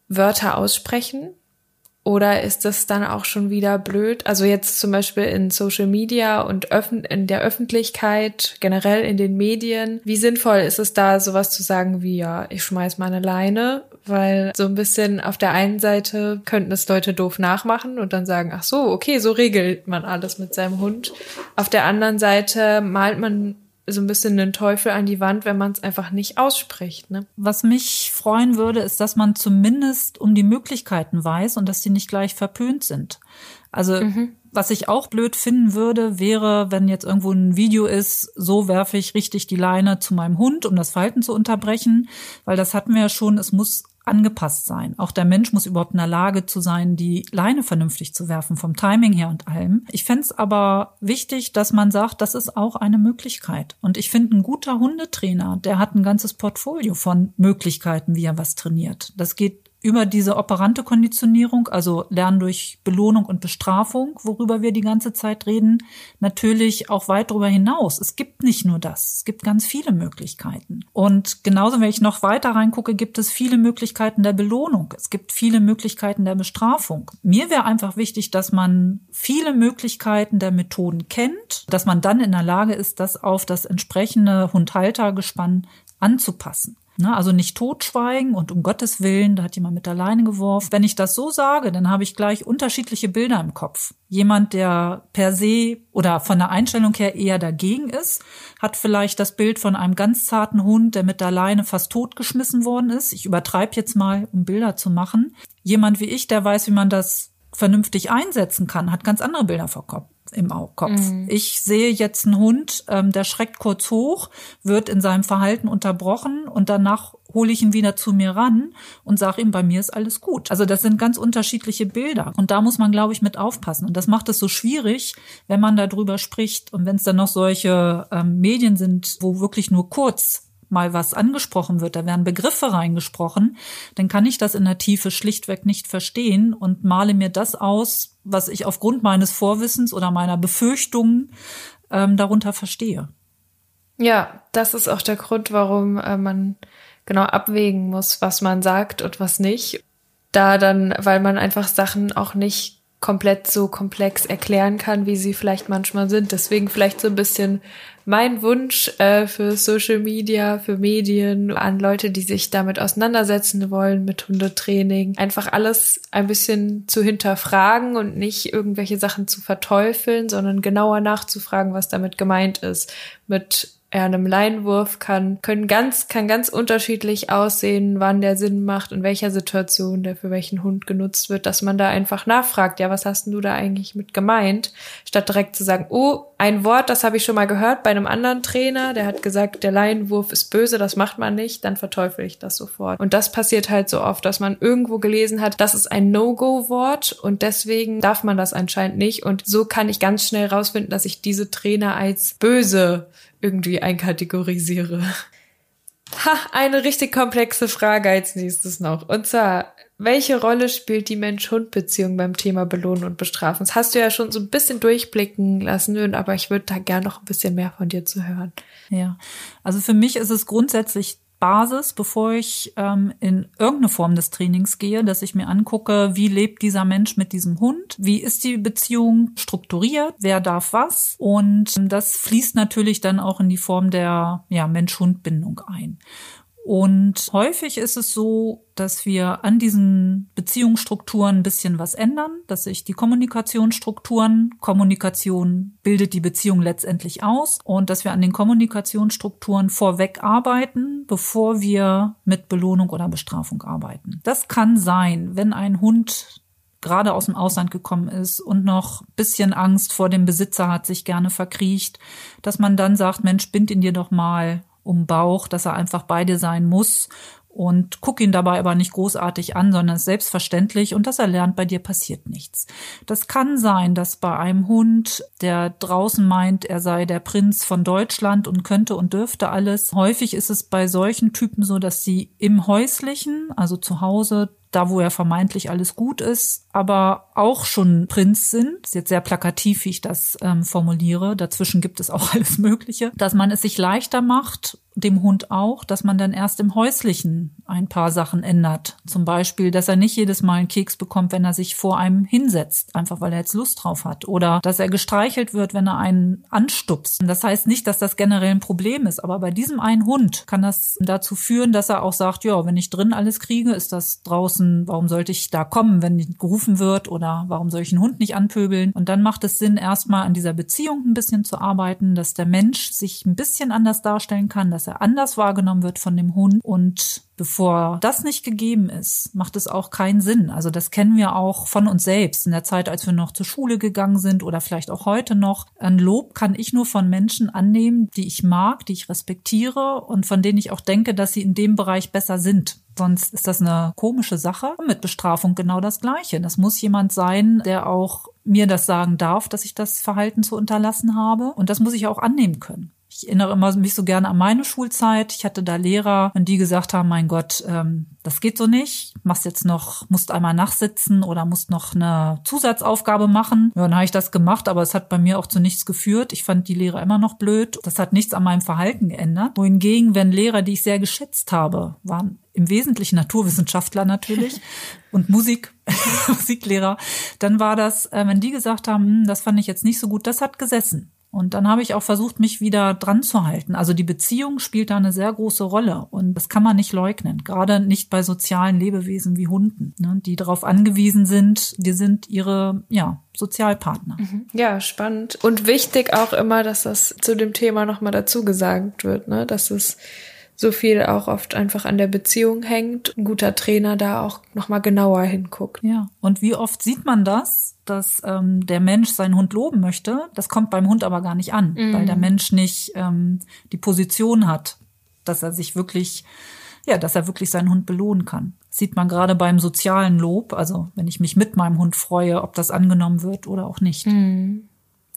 Wörter aussprechen? Oder ist das dann auch schon wieder blöd? Also jetzt zum Beispiel in Social Media und in der Öffentlichkeit, generell in den Medien. Wie sinnvoll ist es da, sowas zu sagen wie, ja, ich schmeiß meine Leine? Weil so ein bisschen auf der einen Seite könnten es Leute doof nachmachen und dann sagen, ach so, okay, so regelt man alles mit seinem Hund. Auf der anderen Seite malt man so ein bisschen den Teufel an die Wand, wenn man es einfach nicht ausspricht. Ne? Was mich freuen würde, ist, dass man zumindest um die Möglichkeiten weiß und dass sie nicht gleich verpönt sind. Also mhm. was ich auch blöd finden würde, wäre, wenn jetzt irgendwo ein Video ist, so werfe ich richtig die Leine zu meinem Hund, um das Verhalten zu unterbrechen, weil das hatten wir ja schon, es muss angepasst sein. Auch der Mensch muss überhaupt in der Lage zu sein, die Leine vernünftig zu werfen, vom Timing her und allem. Ich fände es aber wichtig, dass man sagt, das ist auch eine Möglichkeit. Und ich finde, ein guter Hundetrainer, der hat ein ganzes Portfolio von Möglichkeiten, wie er was trainiert. Das geht über diese operante Konditionierung, also Lernen durch Belohnung und Bestrafung, worüber wir die ganze Zeit reden, natürlich auch weit darüber hinaus. Es gibt nicht nur das, es gibt ganz viele Möglichkeiten. Und genauso, wenn ich noch weiter reingucke, gibt es viele Möglichkeiten der Belohnung. Es gibt viele Möglichkeiten der Bestrafung. Mir wäre einfach wichtig, dass man viele Möglichkeiten der Methoden kennt, dass man dann in der Lage ist, das auf das entsprechende Hundhaltergespann anzupassen. Ne? Also nicht totschweigen und um Gottes Willen, da hat jemand mit der Leine geworfen. Wenn ich das so sage, dann habe ich gleich unterschiedliche Bilder im Kopf. Jemand, der per se oder von der Einstellung her eher dagegen ist, hat vielleicht das Bild von einem ganz zarten Hund, der mit der Leine fast totgeschmissen worden ist. Ich übertreibe jetzt mal, um Bilder zu machen. Jemand wie ich, der weiß, wie man das vernünftig einsetzen kann, hat ganz andere Bilder vor Kopf im Kopf. Mhm. Ich sehe jetzt einen Hund, ähm, der schreckt kurz hoch, wird in seinem Verhalten unterbrochen und danach hole ich ihn wieder zu mir ran und sage ihm, bei mir ist alles gut. Also das sind ganz unterschiedliche Bilder und da muss man, glaube ich, mit aufpassen. Und das macht es so schwierig, wenn man darüber spricht und wenn es dann noch solche ähm, Medien sind, wo wirklich nur kurz mal was angesprochen wird, da werden Begriffe reingesprochen, dann kann ich das in der Tiefe schlichtweg nicht verstehen und male mir das aus, was ich aufgrund meines Vorwissens oder meiner Befürchtungen ähm, darunter verstehe. Ja, das ist auch der Grund, warum äh, man genau abwägen muss, was man sagt und was nicht. Da dann, weil man einfach Sachen auch nicht komplett so komplex erklären kann, wie sie vielleicht manchmal sind. Deswegen vielleicht so ein bisschen mein Wunsch äh, für Social Media, für Medien, an Leute, die sich damit auseinandersetzen wollen mit Hundetraining, einfach alles ein bisschen zu hinterfragen und nicht irgendwelche Sachen zu verteufeln, sondern genauer nachzufragen, was damit gemeint ist. Mit einem Leinwurf kann, können ganz, kann ganz unterschiedlich aussehen, wann der Sinn macht, in welcher Situation der für welchen Hund genutzt wird, dass man da einfach nachfragt, ja, was hast denn du da eigentlich mit gemeint? Statt direkt zu sagen, oh, ein Wort, das habe ich schon mal gehört bei einem anderen Trainer, der hat gesagt, der Leinwurf ist böse, das macht man nicht, dann verteufel ich das sofort. Und das passiert halt so oft, dass man irgendwo gelesen hat, das ist ein No-Go-Wort und deswegen darf man das anscheinend nicht. Und so kann ich ganz schnell rausfinden, dass ich diese Trainer als böse irgendwie einkategorisiere. Ha, eine richtig komplexe Frage als nächstes noch. Und zwar, welche Rolle spielt die Mensch-Hund-Beziehung beim Thema Belohnen und Bestrafen? Das hast du ja schon so ein bisschen durchblicken lassen, aber ich würde da gern noch ein bisschen mehr von dir zu hören. Ja, also für mich ist es grundsätzlich Basis, bevor ich ähm, in irgendeine Form des Trainings gehe, dass ich mir angucke, wie lebt dieser Mensch mit diesem Hund, wie ist die Beziehung strukturiert, wer darf was? Und das fließt natürlich dann auch in die Form der ja, Mensch-Hund-Bindung ein. Und häufig ist es so, dass wir an diesen Beziehungsstrukturen ein bisschen was ändern, dass sich die Kommunikationsstrukturen, Kommunikation bildet die Beziehung letztendlich aus und dass wir an den Kommunikationsstrukturen vorweg arbeiten, bevor wir mit Belohnung oder Bestrafung arbeiten. Das kann sein, wenn ein Hund gerade aus dem Ausland gekommen ist und noch bisschen Angst vor dem Besitzer hat, sich gerne verkriecht, dass man dann sagt, Mensch, bind ihn dir doch mal um Bauch, dass er einfach bei dir sein muss und guck ihn dabei aber nicht großartig an, sondern ist selbstverständlich und dass er lernt, bei dir passiert nichts. Das kann sein, dass bei einem Hund, der draußen meint, er sei der Prinz von Deutschland und könnte und dürfte alles. Häufig ist es bei solchen Typen so, dass sie im häuslichen, also zu Hause, da wo er vermeintlich alles gut ist, aber auch schon Prinz sind. Ist jetzt sehr plakativ, wie ich das ähm, formuliere. Dazwischen gibt es auch alles Mögliche. Dass man es sich leichter macht, dem Hund auch, dass man dann erst im Häuslichen ein paar Sachen ändert. Zum Beispiel, dass er nicht jedes Mal einen Keks bekommt, wenn er sich vor einem hinsetzt, einfach weil er jetzt Lust drauf hat. Oder dass er gestreichelt wird, wenn er einen anstupst. Das heißt nicht, dass das generell ein Problem ist, aber bei diesem einen Hund kann das dazu führen, dass er auch sagt, ja, wenn ich drin alles kriege, ist das draußen, warum sollte ich da kommen, wenn gerufen wird oder warum soll ich einen Hund nicht anpöbeln? Und dann macht es Sinn, erstmal an dieser Beziehung ein bisschen zu arbeiten, dass der Mensch sich ein bisschen anders darstellen kann, dass er anders wahrgenommen wird von dem Hund und Bevor das nicht gegeben ist, macht es auch keinen Sinn. Also das kennen wir auch von uns selbst in der Zeit, als wir noch zur Schule gegangen sind oder vielleicht auch heute noch. Ein Lob kann ich nur von Menschen annehmen, die ich mag, die ich respektiere und von denen ich auch denke, dass sie in dem Bereich besser sind. Sonst ist das eine komische Sache. Mit Bestrafung genau das Gleiche. Das muss jemand sein, der auch mir das sagen darf, dass ich das Verhalten zu unterlassen habe. Und das muss ich auch annehmen können. Ich erinnere immer mich so gerne an meine Schulzeit. Ich hatte da Lehrer, und die gesagt haben, mein Gott, ähm, das geht so nicht. Machst jetzt noch, musst einmal nachsitzen oder musst noch eine Zusatzaufgabe machen. Ja, dann habe ich das gemacht, aber es hat bei mir auch zu nichts geführt. Ich fand die Lehrer immer noch blöd. Das hat nichts an meinem Verhalten geändert. Wohingegen, wenn Lehrer, die ich sehr geschätzt habe, waren im Wesentlichen Naturwissenschaftler natürlich und Musik, Musiklehrer, dann war das, äh, wenn die gesagt haben, hm, das fand ich jetzt nicht so gut, das hat gesessen. Und dann habe ich auch versucht, mich wieder dran zu halten. Also die Beziehung spielt da eine sehr große Rolle und das kann man nicht leugnen. Gerade nicht bei sozialen Lebewesen wie Hunden, ne, die darauf angewiesen sind, die sind ihre, ja, Sozialpartner. Mhm. Ja, spannend. Und wichtig auch immer, dass das zu dem Thema nochmal dazu gesagt wird, ne, dass es so viel auch oft einfach an der Beziehung hängt. Ein guter Trainer da auch nochmal genauer hinguckt. Ja. Und wie oft sieht man das, dass ähm, der Mensch seinen Hund loben möchte? Das kommt beim Hund aber gar nicht an, mhm. weil der Mensch nicht ähm, die Position hat, dass er sich wirklich, ja, dass er wirklich seinen Hund belohnen kann. Das sieht man gerade beim sozialen Lob, also wenn ich mich mit meinem Hund freue, ob das angenommen wird oder auch nicht. Mhm.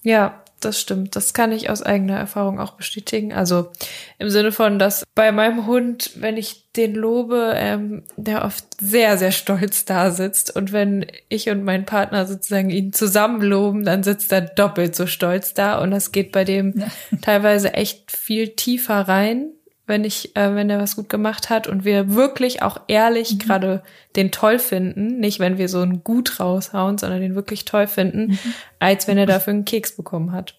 Ja, das stimmt. Das kann ich aus eigener Erfahrung auch bestätigen. Also im Sinne von, dass bei meinem Hund, wenn ich den lobe, ähm, der oft sehr, sehr stolz da sitzt. Und wenn ich und mein Partner sozusagen ihn zusammen loben, dann sitzt er doppelt so stolz da. Und das geht bei dem ja. teilweise echt viel tiefer rein wenn ich, äh, wenn er was gut gemacht hat und wir wirklich auch ehrlich mhm. gerade den toll finden, nicht wenn wir so ein Gut raushauen, sondern den wirklich toll finden, mhm. als wenn er dafür einen Keks bekommen hat.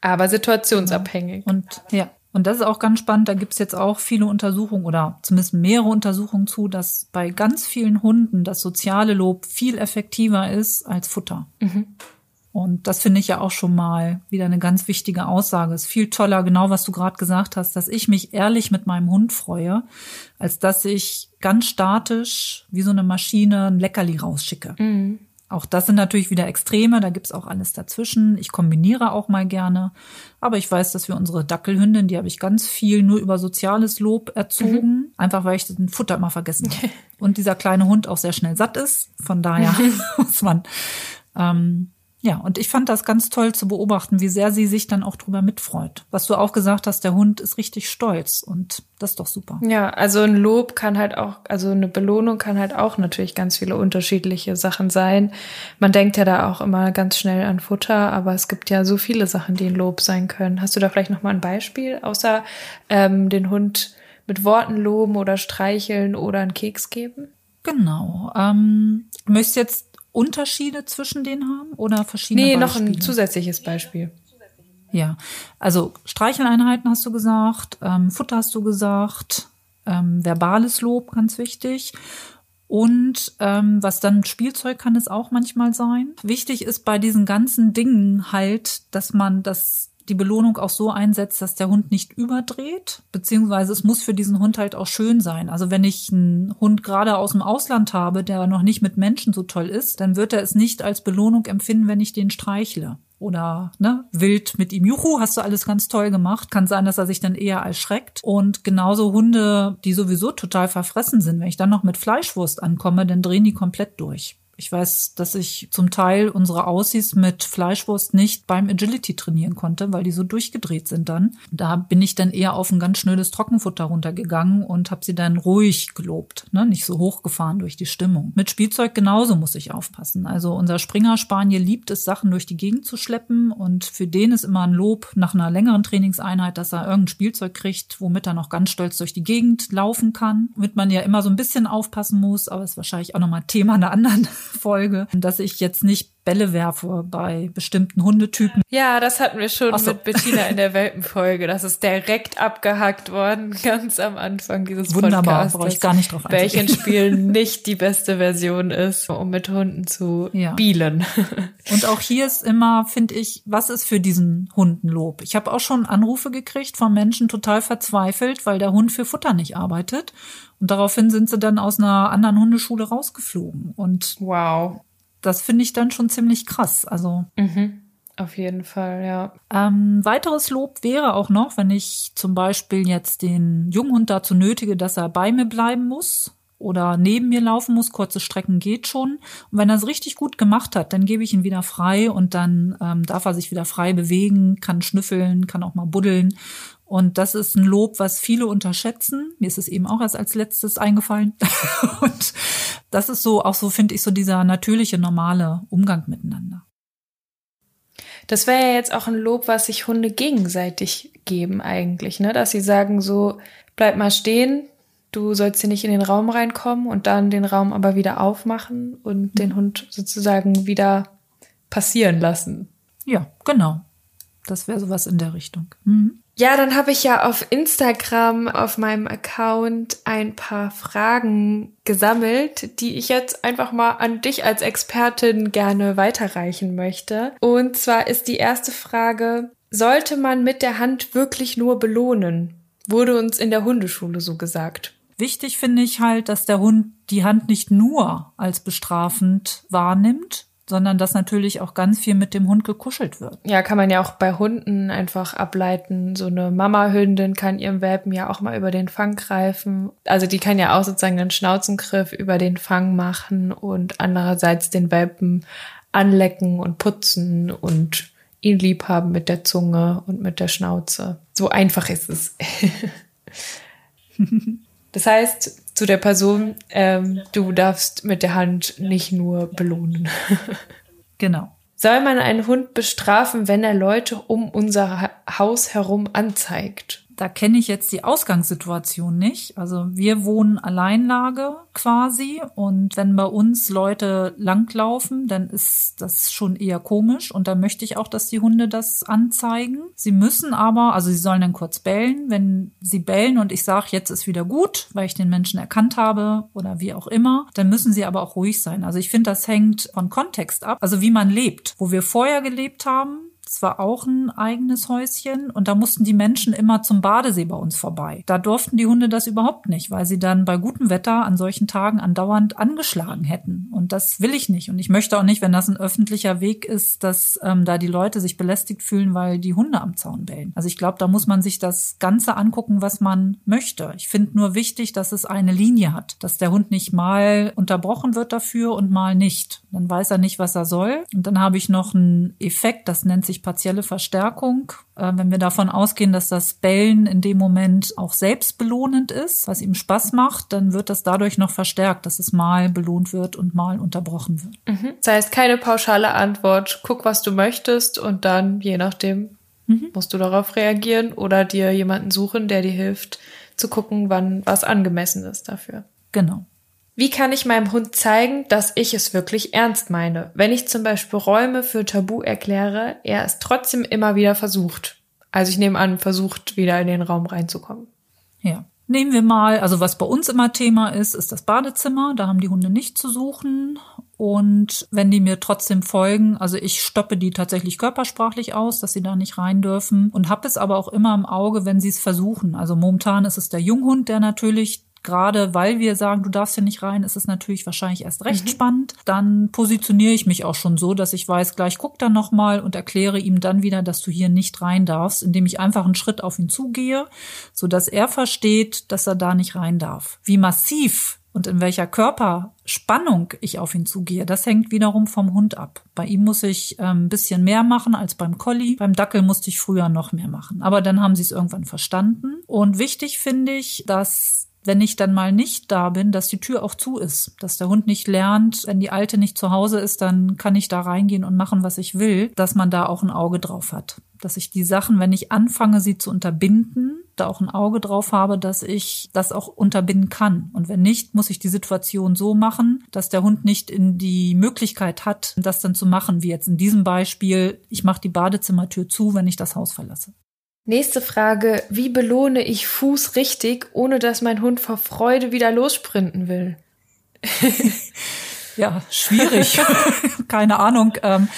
Aber situationsabhängig. Und ja, und das ist auch ganz spannend. Da gibt's jetzt auch viele Untersuchungen oder zumindest mehrere Untersuchungen zu, dass bei ganz vielen Hunden das soziale Lob viel effektiver ist als Futter. Mhm. Und das finde ich ja auch schon mal wieder eine ganz wichtige Aussage. Es ist viel toller, genau was du gerade gesagt hast, dass ich mich ehrlich mit meinem Hund freue, als dass ich ganz statisch wie so eine Maschine ein Leckerli rausschicke. Mhm. Auch das sind natürlich wieder Extreme, da gibt's auch alles dazwischen. Ich kombiniere auch mal gerne. Aber ich weiß, dass wir unsere Dackelhündin, die habe ich ganz viel nur über soziales Lob erzogen, mhm. einfach weil ich den Futter immer vergessen habe. Und dieser kleine Hund auch sehr schnell satt ist. Von daher muss man ähm, ja, und ich fand das ganz toll zu beobachten, wie sehr sie sich dann auch drüber mitfreut. Was du auch gesagt hast, der Hund ist richtig stolz und das ist doch super. Ja, also ein Lob kann halt auch, also eine Belohnung kann halt auch natürlich ganz viele unterschiedliche Sachen sein. Man denkt ja da auch immer ganz schnell an Futter, aber es gibt ja so viele Sachen, die ein Lob sein können. Hast du da vielleicht noch mal ein Beispiel, außer ähm, den Hund mit Worten loben oder streicheln oder einen Keks geben? Genau. Ähm, du möchtest jetzt Unterschiede zwischen denen haben oder verschiedene Nee, Beispiele? noch ein zusätzliches Beispiel. Ja, also Streicheleinheiten hast du gesagt, ähm, Futter hast du gesagt. Ähm, verbales Lob, ganz wichtig. Und ähm, was dann Spielzeug kann es auch manchmal sein. Wichtig ist bei diesen ganzen Dingen halt, dass man das die Belohnung auch so einsetzt, dass der Hund nicht überdreht, beziehungsweise es muss für diesen Hund halt auch schön sein. Also wenn ich einen Hund gerade aus dem Ausland habe, der noch nicht mit Menschen so toll ist, dann wird er es nicht als Belohnung empfinden, wenn ich den streichle oder ne, wild mit ihm, Juhu, hast du alles ganz toll gemacht. Kann sein, dass er sich dann eher erschreckt. Und genauso Hunde, die sowieso total verfressen sind, wenn ich dann noch mit Fleischwurst ankomme, dann drehen die komplett durch. Ich weiß, dass ich zum Teil unsere Aussies mit Fleischwurst nicht beim Agility trainieren konnte, weil die so durchgedreht sind dann. Da bin ich dann eher auf ein ganz schnödes Trockenfutter runtergegangen und habe sie dann ruhig gelobt, ne? nicht so hochgefahren durch die Stimmung. Mit Spielzeug genauso muss ich aufpassen. Also unser Springer Spaniel liebt es, Sachen durch die Gegend zu schleppen und für den ist immer ein Lob nach einer längeren Trainingseinheit, dass er irgendein Spielzeug kriegt, womit er noch ganz stolz durch die Gegend laufen kann. Womit man ja immer so ein bisschen aufpassen muss, aber ist wahrscheinlich auch nochmal Thema einer anderen Folge, dass ich jetzt nicht Bälle werfe bei bestimmten Hundetypen. Ja, das hatten wir schon so. mit Bettina in der Welpenfolge. Das ist direkt abgehackt worden, ganz am Anfang dieses Wunderbar, Podcasts. brauche ich gar nicht drauf Welchen Spielen nicht die beste Version ist, um mit Hunden zu ja. bielen. Und auch hier ist immer, finde ich, was ist für diesen Hunden Lob? Ich habe auch schon Anrufe gekriegt von Menschen total verzweifelt, weil der Hund für Futter nicht arbeitet. Und daraufhin sind sie dann aus einer anderen Hundeschule rausgeflogen. Und wow das finde ich dann schon ziemlich krass. Also mhm. Auf jeden Fall, ja. Ähm, weiteres Lob wäre auch noch, wenn ich zum Beispiel jetzt den Junghund dazu nötige, dass er bei mir bleiben muss oder neben mir laufen muss, kurze Strecken geht schon. Und wenn er es richtig gut gemacht hat, dann gebe ich ihn wieder frei und dann ähm, darf er sich wieder frei bewegen, kann schnüffeln, kann auch mal buddeln. Und das ist ein Lob, was viele unterschätzen. Mir ist es eben auch erst als letztes eingefallen. und das ist so, auch so finde ich, so dieser natürliche, normale Umgang miteinander. Das wäre ja jetzt auch ein Lob, was sich Hunde gegenseitig geben eigentlich, ne? Dass sie sagen so, bleib mal stehen, du sollst hier nicht in den Raum reinkommen und dann den Raum aber wieder aufmachen und den Hund sozusagen wieder passieren lassen. Ja, genau. Das wäre sowas in der Richtung. Mhm. Ja, dann habe ich ja auf Instagram auf meinem Account ein paar Fragen gesammelt, die ich jetzt einfach mal an dich als Expertin gerne weiterreichen möchte. Und zwar ist die erste Frage, sollte man mit der Hand wirklich nur belohnen? Wurde uns in der Hundeschule so gesagt. Wichtig finde ich halt, dass der Hund die Hand nicht nur als bestrafend wahrnimmt, sondern dass natürlich auch ganz viel mit dem Hund gekuschelt wird. Ja, kann man ja auch bei Hunden einfach ableiten. So eine Mama-Hündin kann ihrem Welpen ja auch mal über den Fang greifen. Also die kann ja auch sozusagen einen Schnauzengriff über den Fang machen und andererseits den Welpen anlecken und putzen und ihn lieb haben mit der Zunge und mit der Schnauze. So einfach ist es. das heißt, zu der Person, ähm, du darfst mit der Hand nicht nur belohnen. genau. Soll man einen Hund bestrafen, wenn er Leute um unser Haus herum anzeigt? Da kenne ich jetzt die Ausgangssituation nicht. Also wir wohnen Alleinlage quasi und wenn bei uns Leute langlaufen, dann ist das schon eher komisch und da möchte ich auch, dass die Hunde das anzeigen. Sie müssen aber, also sie sollen dann kurz bellen. Wenn sie bellen und ich sage, jetzt ist wieder gut, weil ich den Menschen erkannt habe oder wie auch immer, dann müssen sie aber auch ruhig sein. Also ich finde, das hängt von Kontext ab, also wie man lebt. Wo wir vorher gelebt haben, es war auch ein eigenes Häuschen und da mussten die Menschen immer zum Badesee bei uns vorbei. Da durften die Hunde das überhaupt nicht, weil sie dann bei gutem Wetter an solchen Tagen andauernd angeschlagen hätten. Und das will ich nicht. Und ich möchte auch nicht, wenn das ein öffentlicher Weg ist, dass ähm, da die Leute sich belästigt fühlen, weil die Hunde am Zaun bellen. Also ich glaube, da muss man sich das Ganze angucken, was man möchte. Ich finde nur wichtig, dass es eine Linie hat, dass der Hund nicht mal unterbrochen wird dafür und mal nicht. Dann weiß er nicht, was er soll. Und dann habe ich noch einen Effekt, das nennt sich partielle Verstärkung. Äh, wenn wir davon ausgehen, dass das Bellen in dem Moment auch selbstbelohnend ist, was ihm Spaß macht, dann wird das dadurch noch verstärkt, dass es mal belohnt wird und mal unterbrochen wird. Mhm. Das heißt, keine pauschale Antwort, guck, was du möchtest und dann, je nachdem, mhm. musst du darauf reagieren oder dir jemanden suchen, der dir hilft, zu gucken, wann was angemessen ist dafür. Genau. Wie kann ich meinem Hund zeigen, dass ich es wirklich ernst meine? Wenn ich zum Beispiel Räume für Tabu erkläre, er es trotzdem immer wieder versucht. Also ich nehme an, versucht wieder in den Raum reinzukommen. Ja. Nehmen wir mal, also was bei uns immer Thema ist, ist das Badezimmer. Da haben die Hunde nicht zu suchen. Und wenn die mir trotzdem folgen, also ich stoppe die tatsächlich körpersprachlich aus, dass sie da nicht rein dürfen und habe es aber auch immer im Auge, wenn sie es versuchen. Also momentan ist es der Junghund, der natürlich gerade weil wir sagen, du darfst hier nicht rein, ist es natürlich wahrscheinlich erst recht mhm. spannend. Dann positioniere ich mich auch schon so, dass ich weiß, gleich guck dann nochmal und erkläre ihm dann wieder, dass du hier nicht rein darfst, indem ich einfach einen Schritt auf ihn zugehe, so dass er versteht, dass er da nicht rein darf. Wie massiv und in welcher Körperspannung ich auf ihn zugehe, das hängt wiederum vom Hund ab. Bei ihm muss ich ein ähm, bisschen mehr machen als beim Collie. Beim Dackel musste ich früher noch mehr machen. Aber dann haben sie es irgendwann verstanden. Und wichtig finde ich, dass wenn ich dann mal nicht da bin, dass die Tür auch zu ist, dass der Hund nicht lernt, wenn die Alte nicht zu Hause ist, dann kann ich da reingehen und machen, was ich will, dass man da auch ein Auge drauf hat. Dass ich die Sachen, wenn ich anfange, sie zu unterbinden, da auch ein Auge drauf habe, dass ich das auch unterbinden kann. Und wenn nicht, muss ich die Situation so machen, dass der Hund nicht in die Möglichkeit hat, das dann zu machen, wie jetzt in diesem Beispiel, ich mache die Badezimmertür zu, wenn ich das Haus verlasse. Nächste Frage. Wie belohne ich Fuß richtig, ohne dass mein Hund vor Freude wieder lossprinten will? ja, schwierig. Keine Ahnung. Ähm,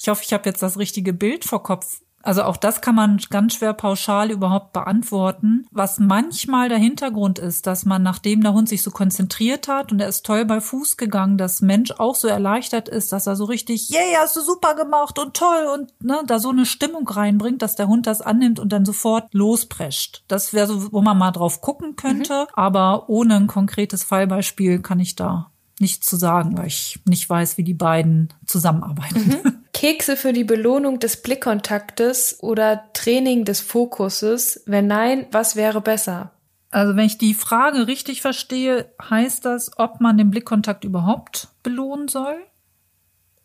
ich hoffe, ich habe jetzt das richtige Bild vor Kopf. Also auch das kann man ganz schwer pauschal überhaupt beantworten. Was manchmal der Hintergrund ist, dass man, nachdem der Hund sich so konzentriert hat und er ist toll bei Fuß gegangen, dass Mensch auch so erleichtert ist, dass er so richtig, yay, hast du super gemacht und toll und ne, da so eine Stimmung reinbringt, dass der Hund das annimmt und dann sofort losprescht. Das wäre so, wo man mal drauf gucken könnte, mhm. aber ohne ein konkretes Fallbeispiel kann ich da nichts zu sagen, weil ich nicht weiß, wie die beiden zusammenarbeiten. Mhm. Kekse für die Belohnung des Blickkontaktes oder Training des Fokuses? Wenn nein, was wäre besser? Also wenn ich die Frage richtig verstehe, heißt das, ob man den Blickkontakt überhaupt belohnen soll?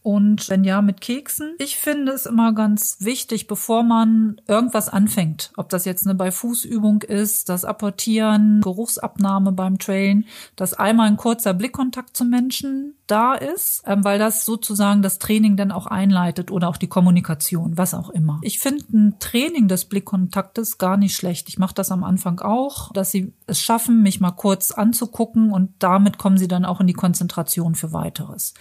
Und wenn ja, mit Keksen. Ich finde es immer ganz wichtig, bevor man irgendwas anfängt, ob das jetzt eine bei Fußübung ist, das Apportieren, Geruchsabnahme beim Trailen, dass einmal ein kurzer Blickkontakt zum Menschen da ist, ähm, weil das sozusagen das Training dann auch einleitet oder auch die Kommunikation, was auch immer. Ich finde ein Training des Blickkontaktes gar nicht schlecht. Ich mache das am Anfang auch, dass sie es schaffen, mich mal kurz anzugucken und damit kommen sie dann auch in die Konzentration für weiteres.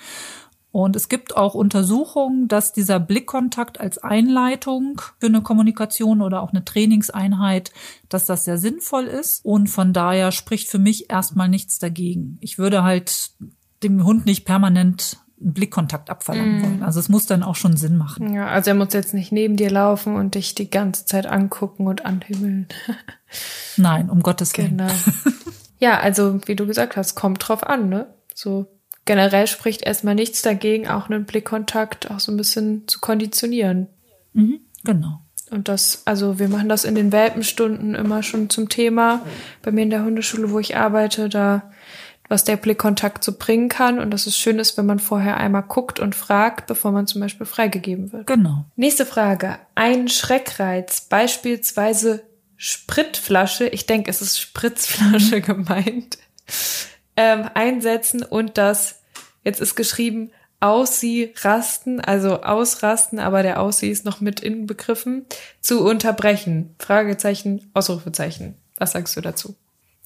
Und es gibt auch Untersuchungen, dass dieser Blickkontakt als Einleitung für eine Kommunikation oder auch eine Trainingseinheit, dass das sehr sinnvoll ist. Und von daher spricht für mich erstmal nichts dagegen. Ich würde halt dem Hund nicht permanent einen Blickkontakt abverlangen mm. wollen. Also es muss dann auch schon Sinn machen. Ja, also er muss jetzt nicht neben dir laufen und dich die ganze Zeit angucken und anhimmeln. Nein, um Gottes Willen. Genau. Ja, also wie du gesagt hast, kommt drauf an, ne? So generell spricht erstmal nichts dagegen, auch einen Blickkontakt auch so ein bisschen zu konditionieren. Mhm, genau. Und das, also wir machen das in den Welpenstunden immer schon zum Thema. Bei mir in der Hundeschule, wo ich arbeite, da was der Blickkontakt so bringen kann und dass es schön ist, wenn man vorher einmal guckt und fragt, bevor man zum Beispiel freigegeben wird. Genau. Nächste Frage. Ein Schreckreiz, beispielsweise Spritflasche, ich denke, es ist Spritzflasche gemeint, ähm, einsetzen und das Jetzt ist geschrieben Aussie rasten, also ausrasten, aber der Aussie ist noch mit inbegriffen, zu unterbrechen. Fragezeichen, Ausrufezeichen. Was sagst du dazu?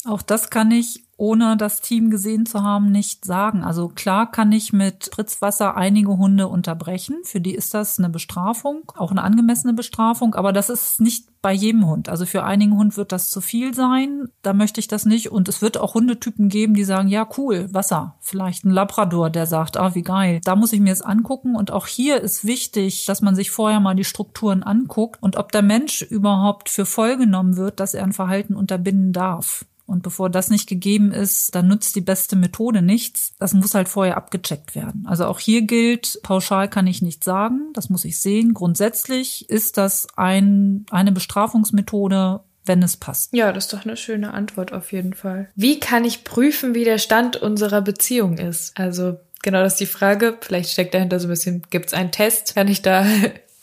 Auch das kann ich ohne das Team gesehen zu haben, nicht sagen. Also klar kann ich mit Spritzwasser einige Hunde unterbrechen. Für die ist das eine Bestrafung, auch eine angemessene Bestrafung. Aber das ist nicht bei jedem Hund. Also für einigen Hund wird das zu viel sein. Da möchte ich das nicht. Und es wird auch Hundetypen geben, die sagen, ja, cool, Wasser. Vielleicht ein Labrador, der sagt, ah, wie geil. Da muss ich mir es angucken. Und auch hier ist wichtig, dass man sich vorher mal die Strukturen anguckt und ob der Mensch überhaupt für voll genommen wird, dass er ein Verhalten unterbinden darf. Und bevor das nicht gegeben ist, dann nutzt die beste Methode nichts. Das muss halt vorher abgecheckt werden. Also auch hier gilt, pauschal kann ich nicht sagen, das muss ich sehen. Grundsätzlich ist das ein, eine Bestrafungsmethode, wenn es passt. Ja, das ist doch eine schöne Antwort auf jeden Fall. Wie kann ich prüfen, wie der Stand unserer Beziehung ist? Also genau das ist die Frage. Vielleicht steckt dahinter so ein bisschen, gibt es einen Test? Kann ich da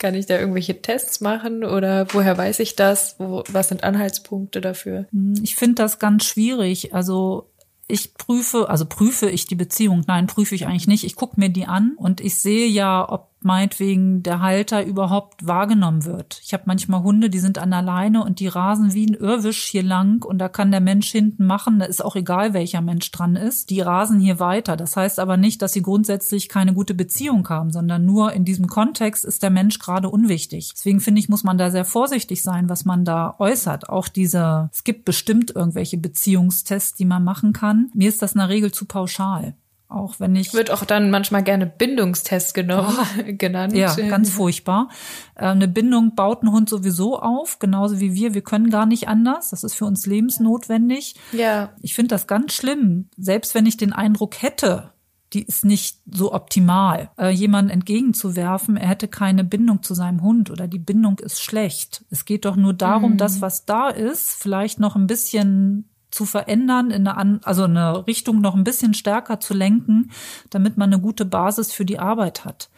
kann ich da irgendwelche Tests machen oder woher weiß ich das? Wo, was sind Anhaltspunkte dafür? Hm, ich finde das ganz schwierig. Also ich prüfe, also prüfe ich die Beziehung. Nein, prüfe ich eigentlich nicht. Ich gucke mir die an und ich sehe ja, ob meinetwegen der Halter überhaupt wahrgenommen wird. Ich habe manchmal Hunde, die sind an der Leine und die rasen wie ein Irrwisch hier lang und da kann der Mensch hinten machen, da ist auch egal, welcher Mensch dran ist. Die rasen hier weiter. Das heißt aber nicht, dass sie grundsätzlich keine gute Beziehung haben, sondern nur in diesem Kontext ist der Mensch gerade unwichtig. Deswegen finde ich, muss man da sehr vorsichtig sein, was man da äußert. Auch diese, es gibt bestimmt irgendwelche Beziehungstests, die man machen kann. Mir ist das in der Regel zu pauschal. Auch wenn ich. Wird auch dann manchmal gerne Bindungstest genommen, oh, genannt. Ja, ganz furchtbar. Äh, eine Bindung baut ein Hund sowieso auf, genauso wie wir. Wir können gar nicht anders. Das ist für uns lebensnotwendig. Ja. Ich finde das ganz schlimm. Selbst wenn ich den Eindruck hätte, die ist nicht so optimal, äh, jemanden entgegenzuwerfen, er hätte keine Bindung zu seinem Hund oder die Bindung ist schlecht. Es geht doch nur darum, mhm. das, was da ist, vielleicht noch ein bisschen zu verändern, in eine, also eine Richtung noch ein bisschen stärker zu lenken, damit man eine gute Basis für die Arbeit hat.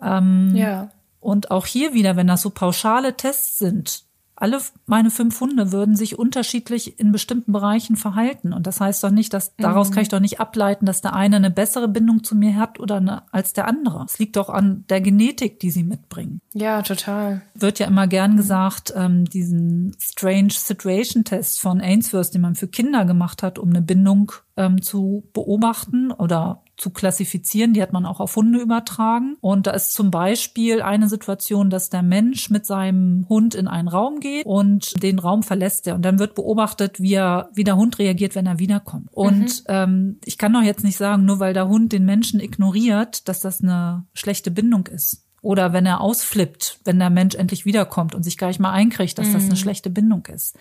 Ähm, ja. Und auch hier wieder, wenn das so pauschale Tests sind, alle meine fünf Hunde würden sich unterschiedlich in bestimmten Bereichen verhalten. Und das heißt doch nicht, dass daraus mhm. kann ich doch nicht ableiten, dass der eine eine bessere Bindung zu mir hat oder eine, als der andere. Es liegt doch an der Genetik, die sie mitbringen. Ja, total. Wird ja immer gern gesagt, ähm, diesen Strange Situation Test von Ainsworth, den man für Kinder gemacht hat, um eine Bindung ähm, zu beobachten oder zu klassifizieren. Die hat man auch auf Hunde übertragen. Und da ist zum Beispiel eine Situation, dass der Mensch mit seinem Hund in einen Raum geht und den Raum verlässt er. Und dann wird beobachtet, wie, er, wie der Hund reagiert, wenn er wiederkommt. Und mhm. ähm, ich kann doch jetzt nicht sagen, nur weil der Hund den Menschen ignoriert, dass das eine schlechte Bindung ist. Oder wenn er ausflippt, wenn der Mensch endlich wiederkommt und sich gar nicht mal einkriegt, dass das eine mhm. schlechte Bindung ist.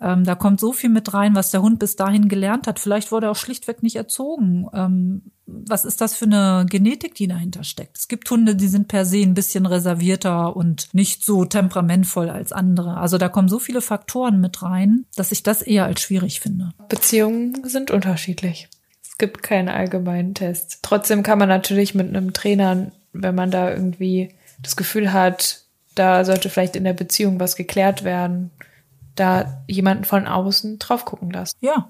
Ähm, da kommt so viel mit rein, was der Hund bis dahin gelernt hat. Vielleicht wurde er auch schlichtweg nicht erzogen. Ähm, was ist das für eine Genetik, die dahinter steckt? Es gibt Hunde, die sind per se ein bisschen reservierter und nicht so temperamentvoll als andere. Also da kommen so viele Faktoren mit rein, dass ich das eher als schwierig finde. Beziehungen sind unterschiedlich. Es gibt keinen allgemeinen Test. Trotzdem kann man natürlich mit einem Trainer wenn man da irgendwie das Gefühl hat, da sollte vielleicht in der Beziehung was geklärt werden, da jemanden von außen drauf gucken lassen. Ja,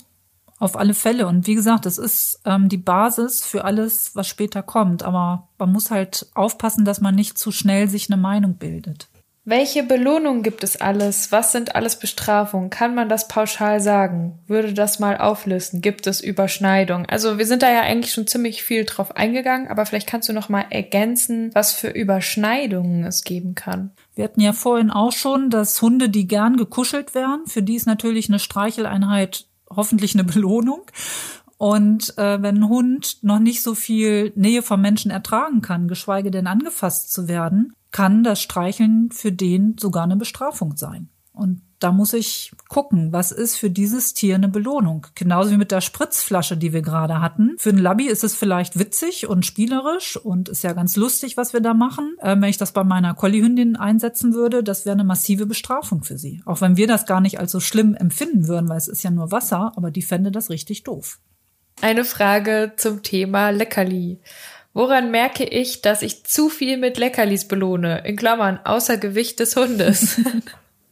auf alle Fälle. Und wie gesagt, das ist ähm, die Basis für alles, was später kommt. Aber man muss halt aufpassen, dass man nicht zu schnell sich eine Meinung bildet. Welche Belohnung gibt es alles? Was sind alles Bestrafungen? Kann man das pauschal sagen? Würde das mal auflisten? Gibt es Überschneidungen? Also wir sind da ja eigentlich schon ziemlich viel drauf eingegangen, aber vielleicht kannst du noch mal ergänzen, was für Überschneidungen es geben kann. Wir hatten ja vorhin auch schon, dass Hunde, die gern gekuschelt werden, für die ist natürlich eine Streicheleinheit hoffentlich eine Belohnung. Und äh, wenn ein Hund noch nicht so viel Nähe vom Menschen ertragen kann, geschweige denn angefasst zu werden, kann das Streicheln für den sogar eine Bestrafung sein. Und da muss ich gucken, was ist für dieses Tier eine Belohnung. Genauso wie mit der Spritzflasche, die wir gerade hatten. Für ein Labby ist es vielleicht witzig und spielerisch und ist ja ganz lustig, was wir da machen. Äh, wenn ich das bei meiner Collie-Hündin einsetzen würde, das wäre eine massive Bestrafung für sie. Auch wenn wir das gar nicht als so schlimm empfinden würden, weil es ist ja nur Wasser, aber die fände das richtig doof. Eine Frage zum Thema Leckerli. Woran merke ich, dass ich zu viel mit Leckerlis belohne? In Klammern, außer Gewicht des Hundes.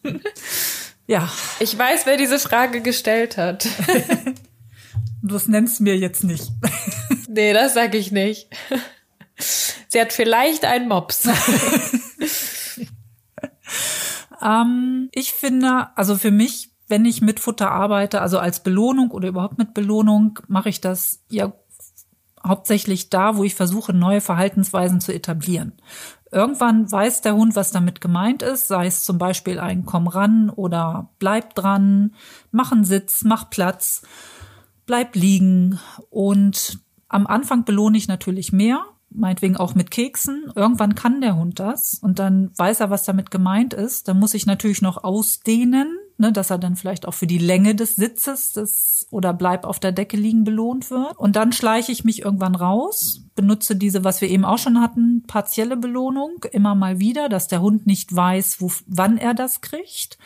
ja. Ich weiß, wer diese Frage gestellt hat. Du das nennst mir jetzt nicht. nee, das sag ich nicht. Sie hat vielleicht einen Mops. ähm, ich finde, also für mich, wenn ich mit Futter arbeite, also als Belohnung oder überhaupt mit Belohnung, mache ich das ja hauptsächlich da, wo ich versuche, neue Verhaltensweisen zu etablieren. Irgendwann weiß der Hund, was damit gemeint ist, sei es zum Beispiel ein Komm ran oder Bleib dran, mach einen Sitz, mach Platz, bleib liegen. Und am Anfang belohne ich natürlich mehr, meinetwegen auch mit Keksen. Irgendwann kann der Hund das und dann weiß er, was damit gemeint ist. Dann muss ich natürlich noch ausdehnen, ne, dass er dann vielleicht auch für die Länge des Sitzes des, oder bleib auf der Decke liegen belohnt wird. Und dann schleiche ich mich irgendwann raus, benutze diese, was wir eben auch schon hatten, partielle Belohnung immer mal wieder, dass der Hund nicht weiß, wo, wann er das kriegt.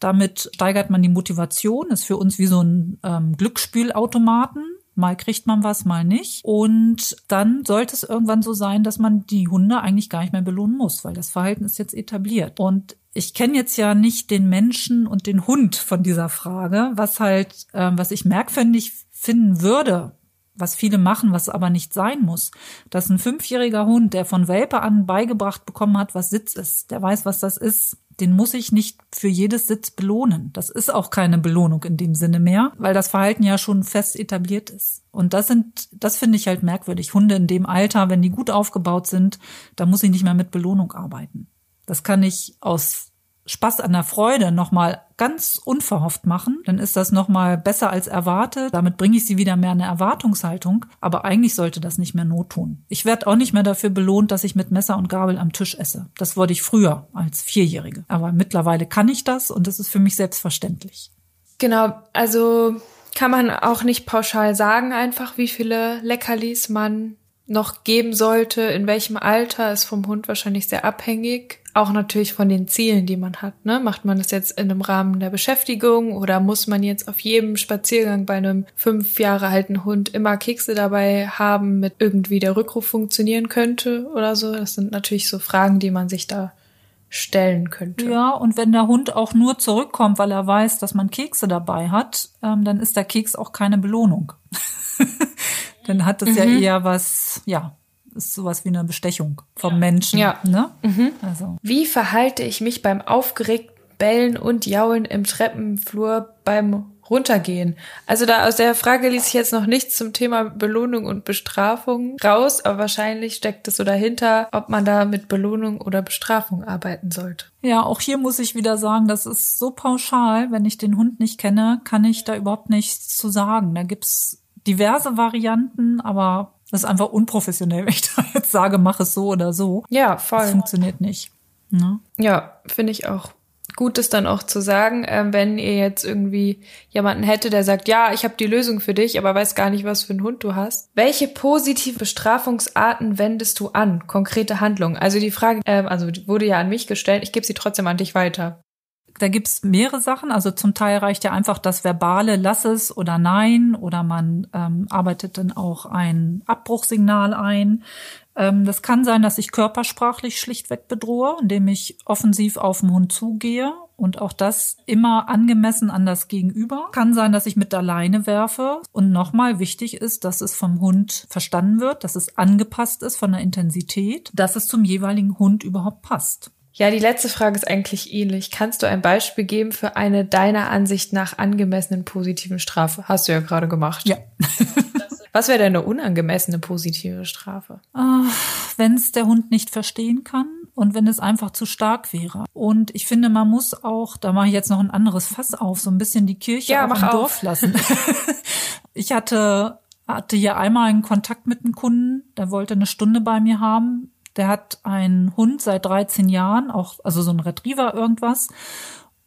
Damit steigert man die Motivation, ist für uns wie so ein ähm, Glücksspielautomaten. Mal kriegt man was, mal nicht. Und dann sollte es irgendwann so sein, dass man die Hunde eigentlich gar nicht mehr belohnen muss, weil das Verhalten ist jetzt etabliert. Und ich kenne jetzt ja nicht den Menschen und den Hund von dieser Frage, was halt, äh, was ich merkwürdig finden würde, was viele machen, was aber nicht sein muss, dass ein fünfjähriger Hund, der von Welpe an beigebracht bekommen hat, was Sitz ist, der weiß, was das ist, den muss ich nicht für jedes Sitz belohnen. Das ist auch keine Belohnung in dem Sinne mehr, weil das Verhalten ja schon fest etabliert ist. Und das sind, das finde ich halt merkwürdig. Hunde in dem Alter, wenn die gut aufgebaut sind, da muss ich nicht mehr mit Belohnung arbeiten. Das kann ich aus Spaß an der Freude nochmal ganz unverhofft machen, dann ist das nochmal besser als erwartet. Damit bringe ich sie wieder mehr in eine Erwartungshaltung. Aber eigentlich sollte das nicht mehr Not tun. Ich werde auch nicht mehr dafür belohnt, dass ich mit Messer und Gabel am Tisch esse. Das wollte ich früher als Vierjährige. Aber mittlerweile kann ich das und das ist für mich selbstverständlich. Genau, also kann man auch nicht pauschal sagen einfach, wie viele Leckerlis man noch geben sollte, in welchem Alter, ist vom Hund wahrscheinlich sehr abhängig. Auch natürlich von den Zielen, die man hat. Ne? Macht man das jetzt in einem Rahmen der Beschäftigung oder muss man jetzt auf jedem Spaziergang bei einem fünf Jahre alten Hund immer Kekse dabei haben, mit irgendwie der Rückruf funktionieren könnte oder so? Das sind natürlich so Fragen, die man sich da stellen könnte. Ja, und wenn der Hund auch nur zurückkommt, weil er weiß, dass man Kekse dabei hat, ähm, dann ist der Keks auch keine Belohnung. dann hat es mhm. ja eher was, ja, ist sowas wie eine Bestechung vom Menschen. Ja. Ne? Mhm. Also. Wie verhalte ich mich beim aufgeregt Bellen und Jaulen im Treppenflur beim Runtergehen? Also da aus der Frage ließ ich jetzt noch nichts zum Thema Belohnung und Bestrafung raus, aber wahrscheinlich steckt es so dahinter, ob man da mit Belohnung oder Bestrafung arbeiten sollte. Ja, auch hier muss ich wieder sagen, das ist so pauschal, wenn ich den Hund nicht kenne, kann ich da überhaupt nichts zu sagen. Da gibt's diverse Varianten, aber das ist einfach unprofessionell, wenn ich da jetzt sage, mach es so oder so. Ja, voll. Das funktioniert nicht. Ne? Ja, finde ich auch gut, das dann auch zu sagen, äh, wenn ihr jetzt irgendwie jemanden hätte, der sagt, ja, ich habe die Lösung für dich, aber weiß gar nicht, was für einen Hund du hast. Welche positive Bestrafungsarten wendest du an? Konkrete Handlungen. Also die Frage, äh, also wurde ja an mich gestellt, ich gebe sie trotzdem an dich weiter. Da gibt's mehrere Sachen. Also zum Teil reicht ja einfach das verbale Lass es oder Nein oder man ähm, arbeitet dann auch ein Abbruchsignal ein. Ähm, das kann sein, dass ich körpersprachlich schlichtweg bedrohe, indem ich offensiv auf den Hund zugehe und auch das immer angemessen an das Gegenüber. Kann sein, dass ich mit der Leine werfe. Und nochmal wichtig ist, dass es vom Hund verstanden wird, dass es angepasst ist von der Intensität, dass es zum jeweiligen Hund überhaupt passt. Ja, die letzte Frage ist eigentlich ähnlich. Kannst du ein Beispiel geben für eine deiner Ansicht nach angemessenen positiven Strafe? Hast du ja gerade gemacht. Ja. Was wäre denn eine unangemessene positive Strafe? Uh, wenn es der Hund nicht verstehen kann und wenn es einfach zu stark wäre. Und ich finde, man muss auch, da mache ich jetzt noch ein anderes Fass auf, so ein bisschen die Kirche ja, auf dem Dorf lassen. ich hatte hatte hier einmal einen Kontakt mit einem Kunden, der wollte eine Stunde bei mir haben der hat einen Hund seit 13 Jahren, auch, also so ein Retriever irgendwas.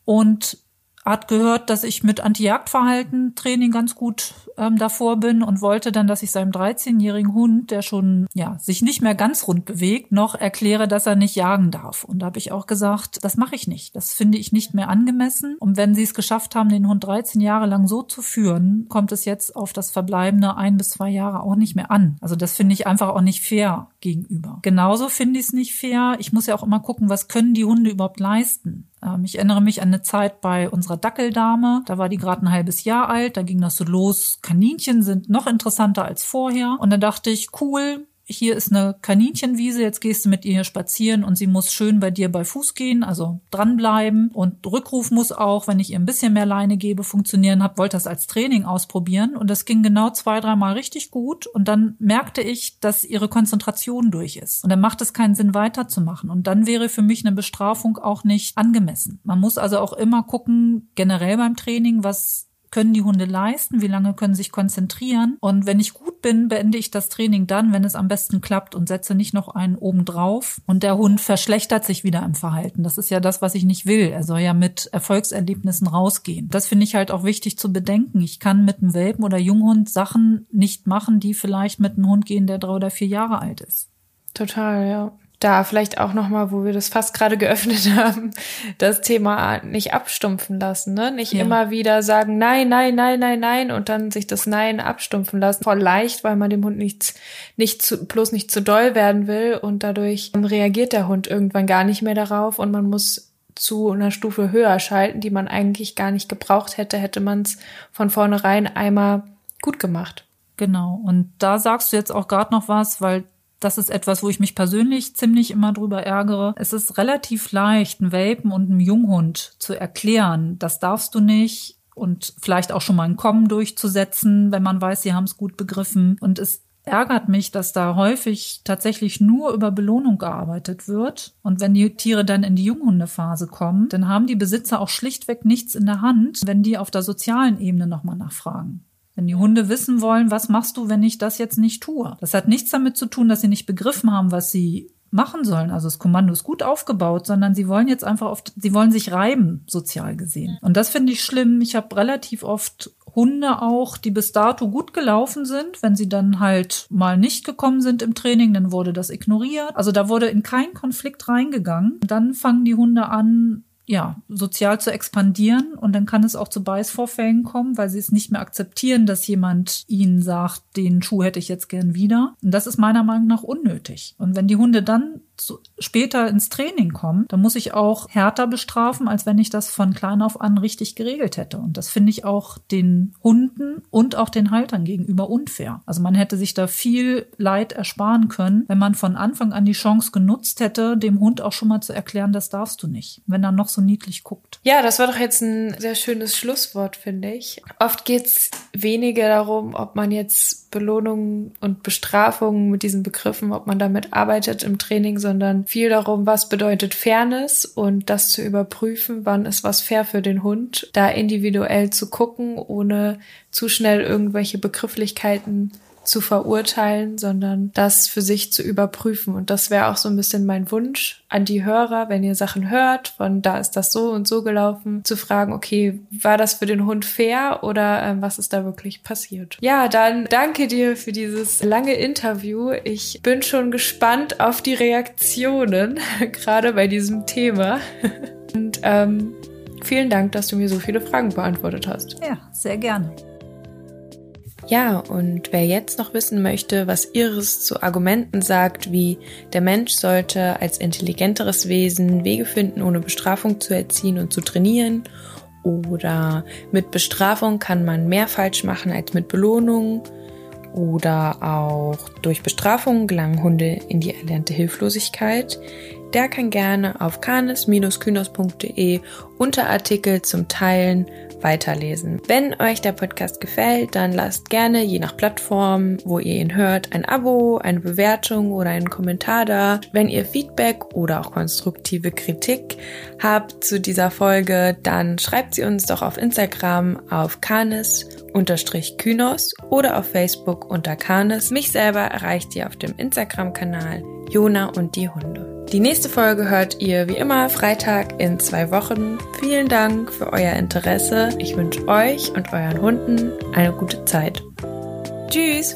Und hat gehört, dass ich mit Anti-Jagdverhalten Training ganz gut ähm, davor bin und wollte dann, dass ich seinem 13-jährigen Hund, der schon ja sich nicht mehr ganz rund bewegt, noch erkläre, dass er nicht jagen darf. Und da habe ich auch gesagt, das mache ich nicht. Das finde ich nicht mehr angemessen. Und wenn Sie es geschafft haben, den Hund 13 Jahre lang so zu führen, kommt es jetzt auf das verbleibende ein bis zwei Jahre auch nicht mehr an. Also das finde ich einfach auch nicht fair gegenüber. Genauso finde ich es nicht fair. Ich muss ja auch immer gucken, was können die Hunde überhaupt leisten. Ähm, ich erinnere mich an eine Zeit bei unserer Dackeldame. Da war die gerade ein halbes Jahr alt. Da ging das so los. Kaninchen sind noch interessanter als vorher. Und da dachte ich, cool, hier ist eine Kaninchenwiese, jetzt gehst du mit ihr spazieren und sie muss schön bei dir bei Fuß gehen, also dranbleiben. Und Rückruf muss auch, wenn ich ihr ein bisschen mehr Leine gebe, funktionieren. Hab, wollte das als Training ausprobieren und das ging genau zwei, dreimal richtig gut. Und dann merkte ich, dass ihre Konzentration durch ist. Und dann macht es keinen Sinn, weiterzumachen. Und dann wäre für mich eine Bestrafung auch nicht angemessen. Man muss also auch immer gucken, generell beim Training, was können die Hunde leisten, wie lange können sie sich konzentrieren. Und wenn ich gut bin, beende ich das Training dann, wenn es am besten klappt und setze nicht noch einen oben drauf. Und der Hund verschlechtert sich wieder im Verhalten. Das ist ja das, was ich nicht will. Er soll ja mit Erfolgserlebnissen rausgehen. Das finde ich halt auch wichtig zu bedenken. Ich kann mit einem Welpen oder Junghund Sachen nicht machen, die vielleicht mit einem Hund gehen, der drei oder vier Jahre alt ist. Total, ja da vielleicht auch nochmal, wo wir das fast gerade geöffnet haben, das Thema nicht abstumpfen lassen, ne? Nicht ja. immer wieder sagen, nein, nein, nein, nein, nein und dann sich das Nein abstumpfen lassen. Voll leicht, weil man dem Hund nichts, nicht zu, bloß nicht zu doll werden will und dadurch reagiert der Hund irgendwann gar nicht mehr darauf und man muss zu einer Stufe höher schalten, die man eigentlich gar nicht gebraucht hätte, hätte man es von vornherein einmal gut gemacht. Genau. Und da sagst du jetzt auch gerade noch was, weil das ist etwas, wo ich mich persönlich ziemlich immer drüber ärgere. Es ist relativ leicht, einem Welpen und einem Junghund zu erklären, das darfst du nicht und vielleicht auch schon mal ein Kommen durchzusetzen, wenn man weiß, sie haben es gut begriffen. Und es ärgert mich, dass da häufig tatsächlich nur über Belohnung gearbeitet wird. Und wenn die Tiere dann in die Junghundephase kommen, dann haben die Besitzer auch schlichtweg nichts in der Hand, wenn die auf der sozialen Ebene nochmal nachfragen. Wenn die Hunde wissen wollen, was machst du, wenn ich das jetzt nicht tue? Das hat nichts damit zu tun, dass sie nicht begriffen haben, was sie machen sollen. Also das Kommando ist gut aufgebaut, sondern sie wollen jetzt einfach oft, sie wollen sich reiben, sozial gesehen. Und das finde ich schlimm. Ich habe relativ oft Hunde auch, die bis dato gut gelaufen sind. Wenn sie dann halt mal nicht gekommen sind im Training, dann wurde das ignoriert. Also da wurde in keinen Konflikt reingegangen. Dann fangen die Hunde an, ja, sozial zu expandieren und dann kann es auch zu Beißvorfällen kommen, weil sie es nicht mehr akzeptieren, dass jemand ihnen sagt, den Schuh hätte ich jetzt gern wieder. Und das ist meiner Meinung nach unnötig. Und wenn die Hunde dann später ins Training kommen, dann muss ich auch härter bestrafen, als wenn ich das von klein auf an richtig geregelt hätte. Und das finde ich auch den Hunden und auch den Haltern gegenüber unfair. Also man hätte sich da viel Leid ersparen können, wenn man von Anfang an die Chance genutzt hätte, dem Hund auch schon mal zu erklären, das darfst du nicht. Wenn er noch so niedlich guckt. Ja, das war doch jetzt ein sehr schönes Schlusswort, finde ich. Oft geht's weniger darum, ob man jetzt Belohnungen und Bestrafungen mit diesen Begriffen, ob man damit arbeitet im Training, sondern viel darum, was bedeutet Fairness und das zu überprüfen, wann ist was fair für den Hund, da individuell zu gucken, ohne zu schnell irgendwelche Begrifflichkeiten zu verurteilen, sondern das für sich zu überprüfen. Und das wäre auch so ein bisschen mein Wunsch an die Hörer, wenn ihr Sachen hört, von da ist das so und so gelaufen, zu fragen, okay, war das für den Hund fair oder äh, was ist da wirklich passiert? Ja, dann danke dir für dieses lange Interview. Ich bin schon gespannt auf die Reaktionen, gerade bei diesem Thema. und ähm, vielen Dank, dass du mir so viele Fragen beantwortet hast. Ja, sehr gerne. Ja, und wer jetzt noch wissen möchte, was Iris zu Argumenten sagt, wie der Mensch sollte als intelligenteres Wesen Wege finden, ohne Bestrafung zu erziehen und zu trainieren, oder mit Bestrafung kann man mehr falsch machen als mit Belohnung, oder auch durch Bestrafung gelangen Hunde in die erlernte Hilflosigkeit, der kann gerne auf canis-kynos.de unter Artikel zum Teilen weiterlesen. Wenn euch der Podcast gefällt, dann lasst gerne, je nach Plattform, wo ihr ihn hört, ein Abo, eine Bewertung oder einen Kommentar da. Wenn ihr Feedback oder auch konstruktive Kritik habt zu dieser Folge, dann schreibt sie uns doch auf Instagram auf canis-kynos oder auf Facebook unter canis. Mich selber erreicht ihr auf dem Instagram-Kanal Jona und die Hunde. Die nächste Folge hört ihr wie immer Freitag in zwei Wochen. Vielen Dank für euer Interesse. Ich wünsche euch und euren Hunden eine gute Zeit. Tschüss!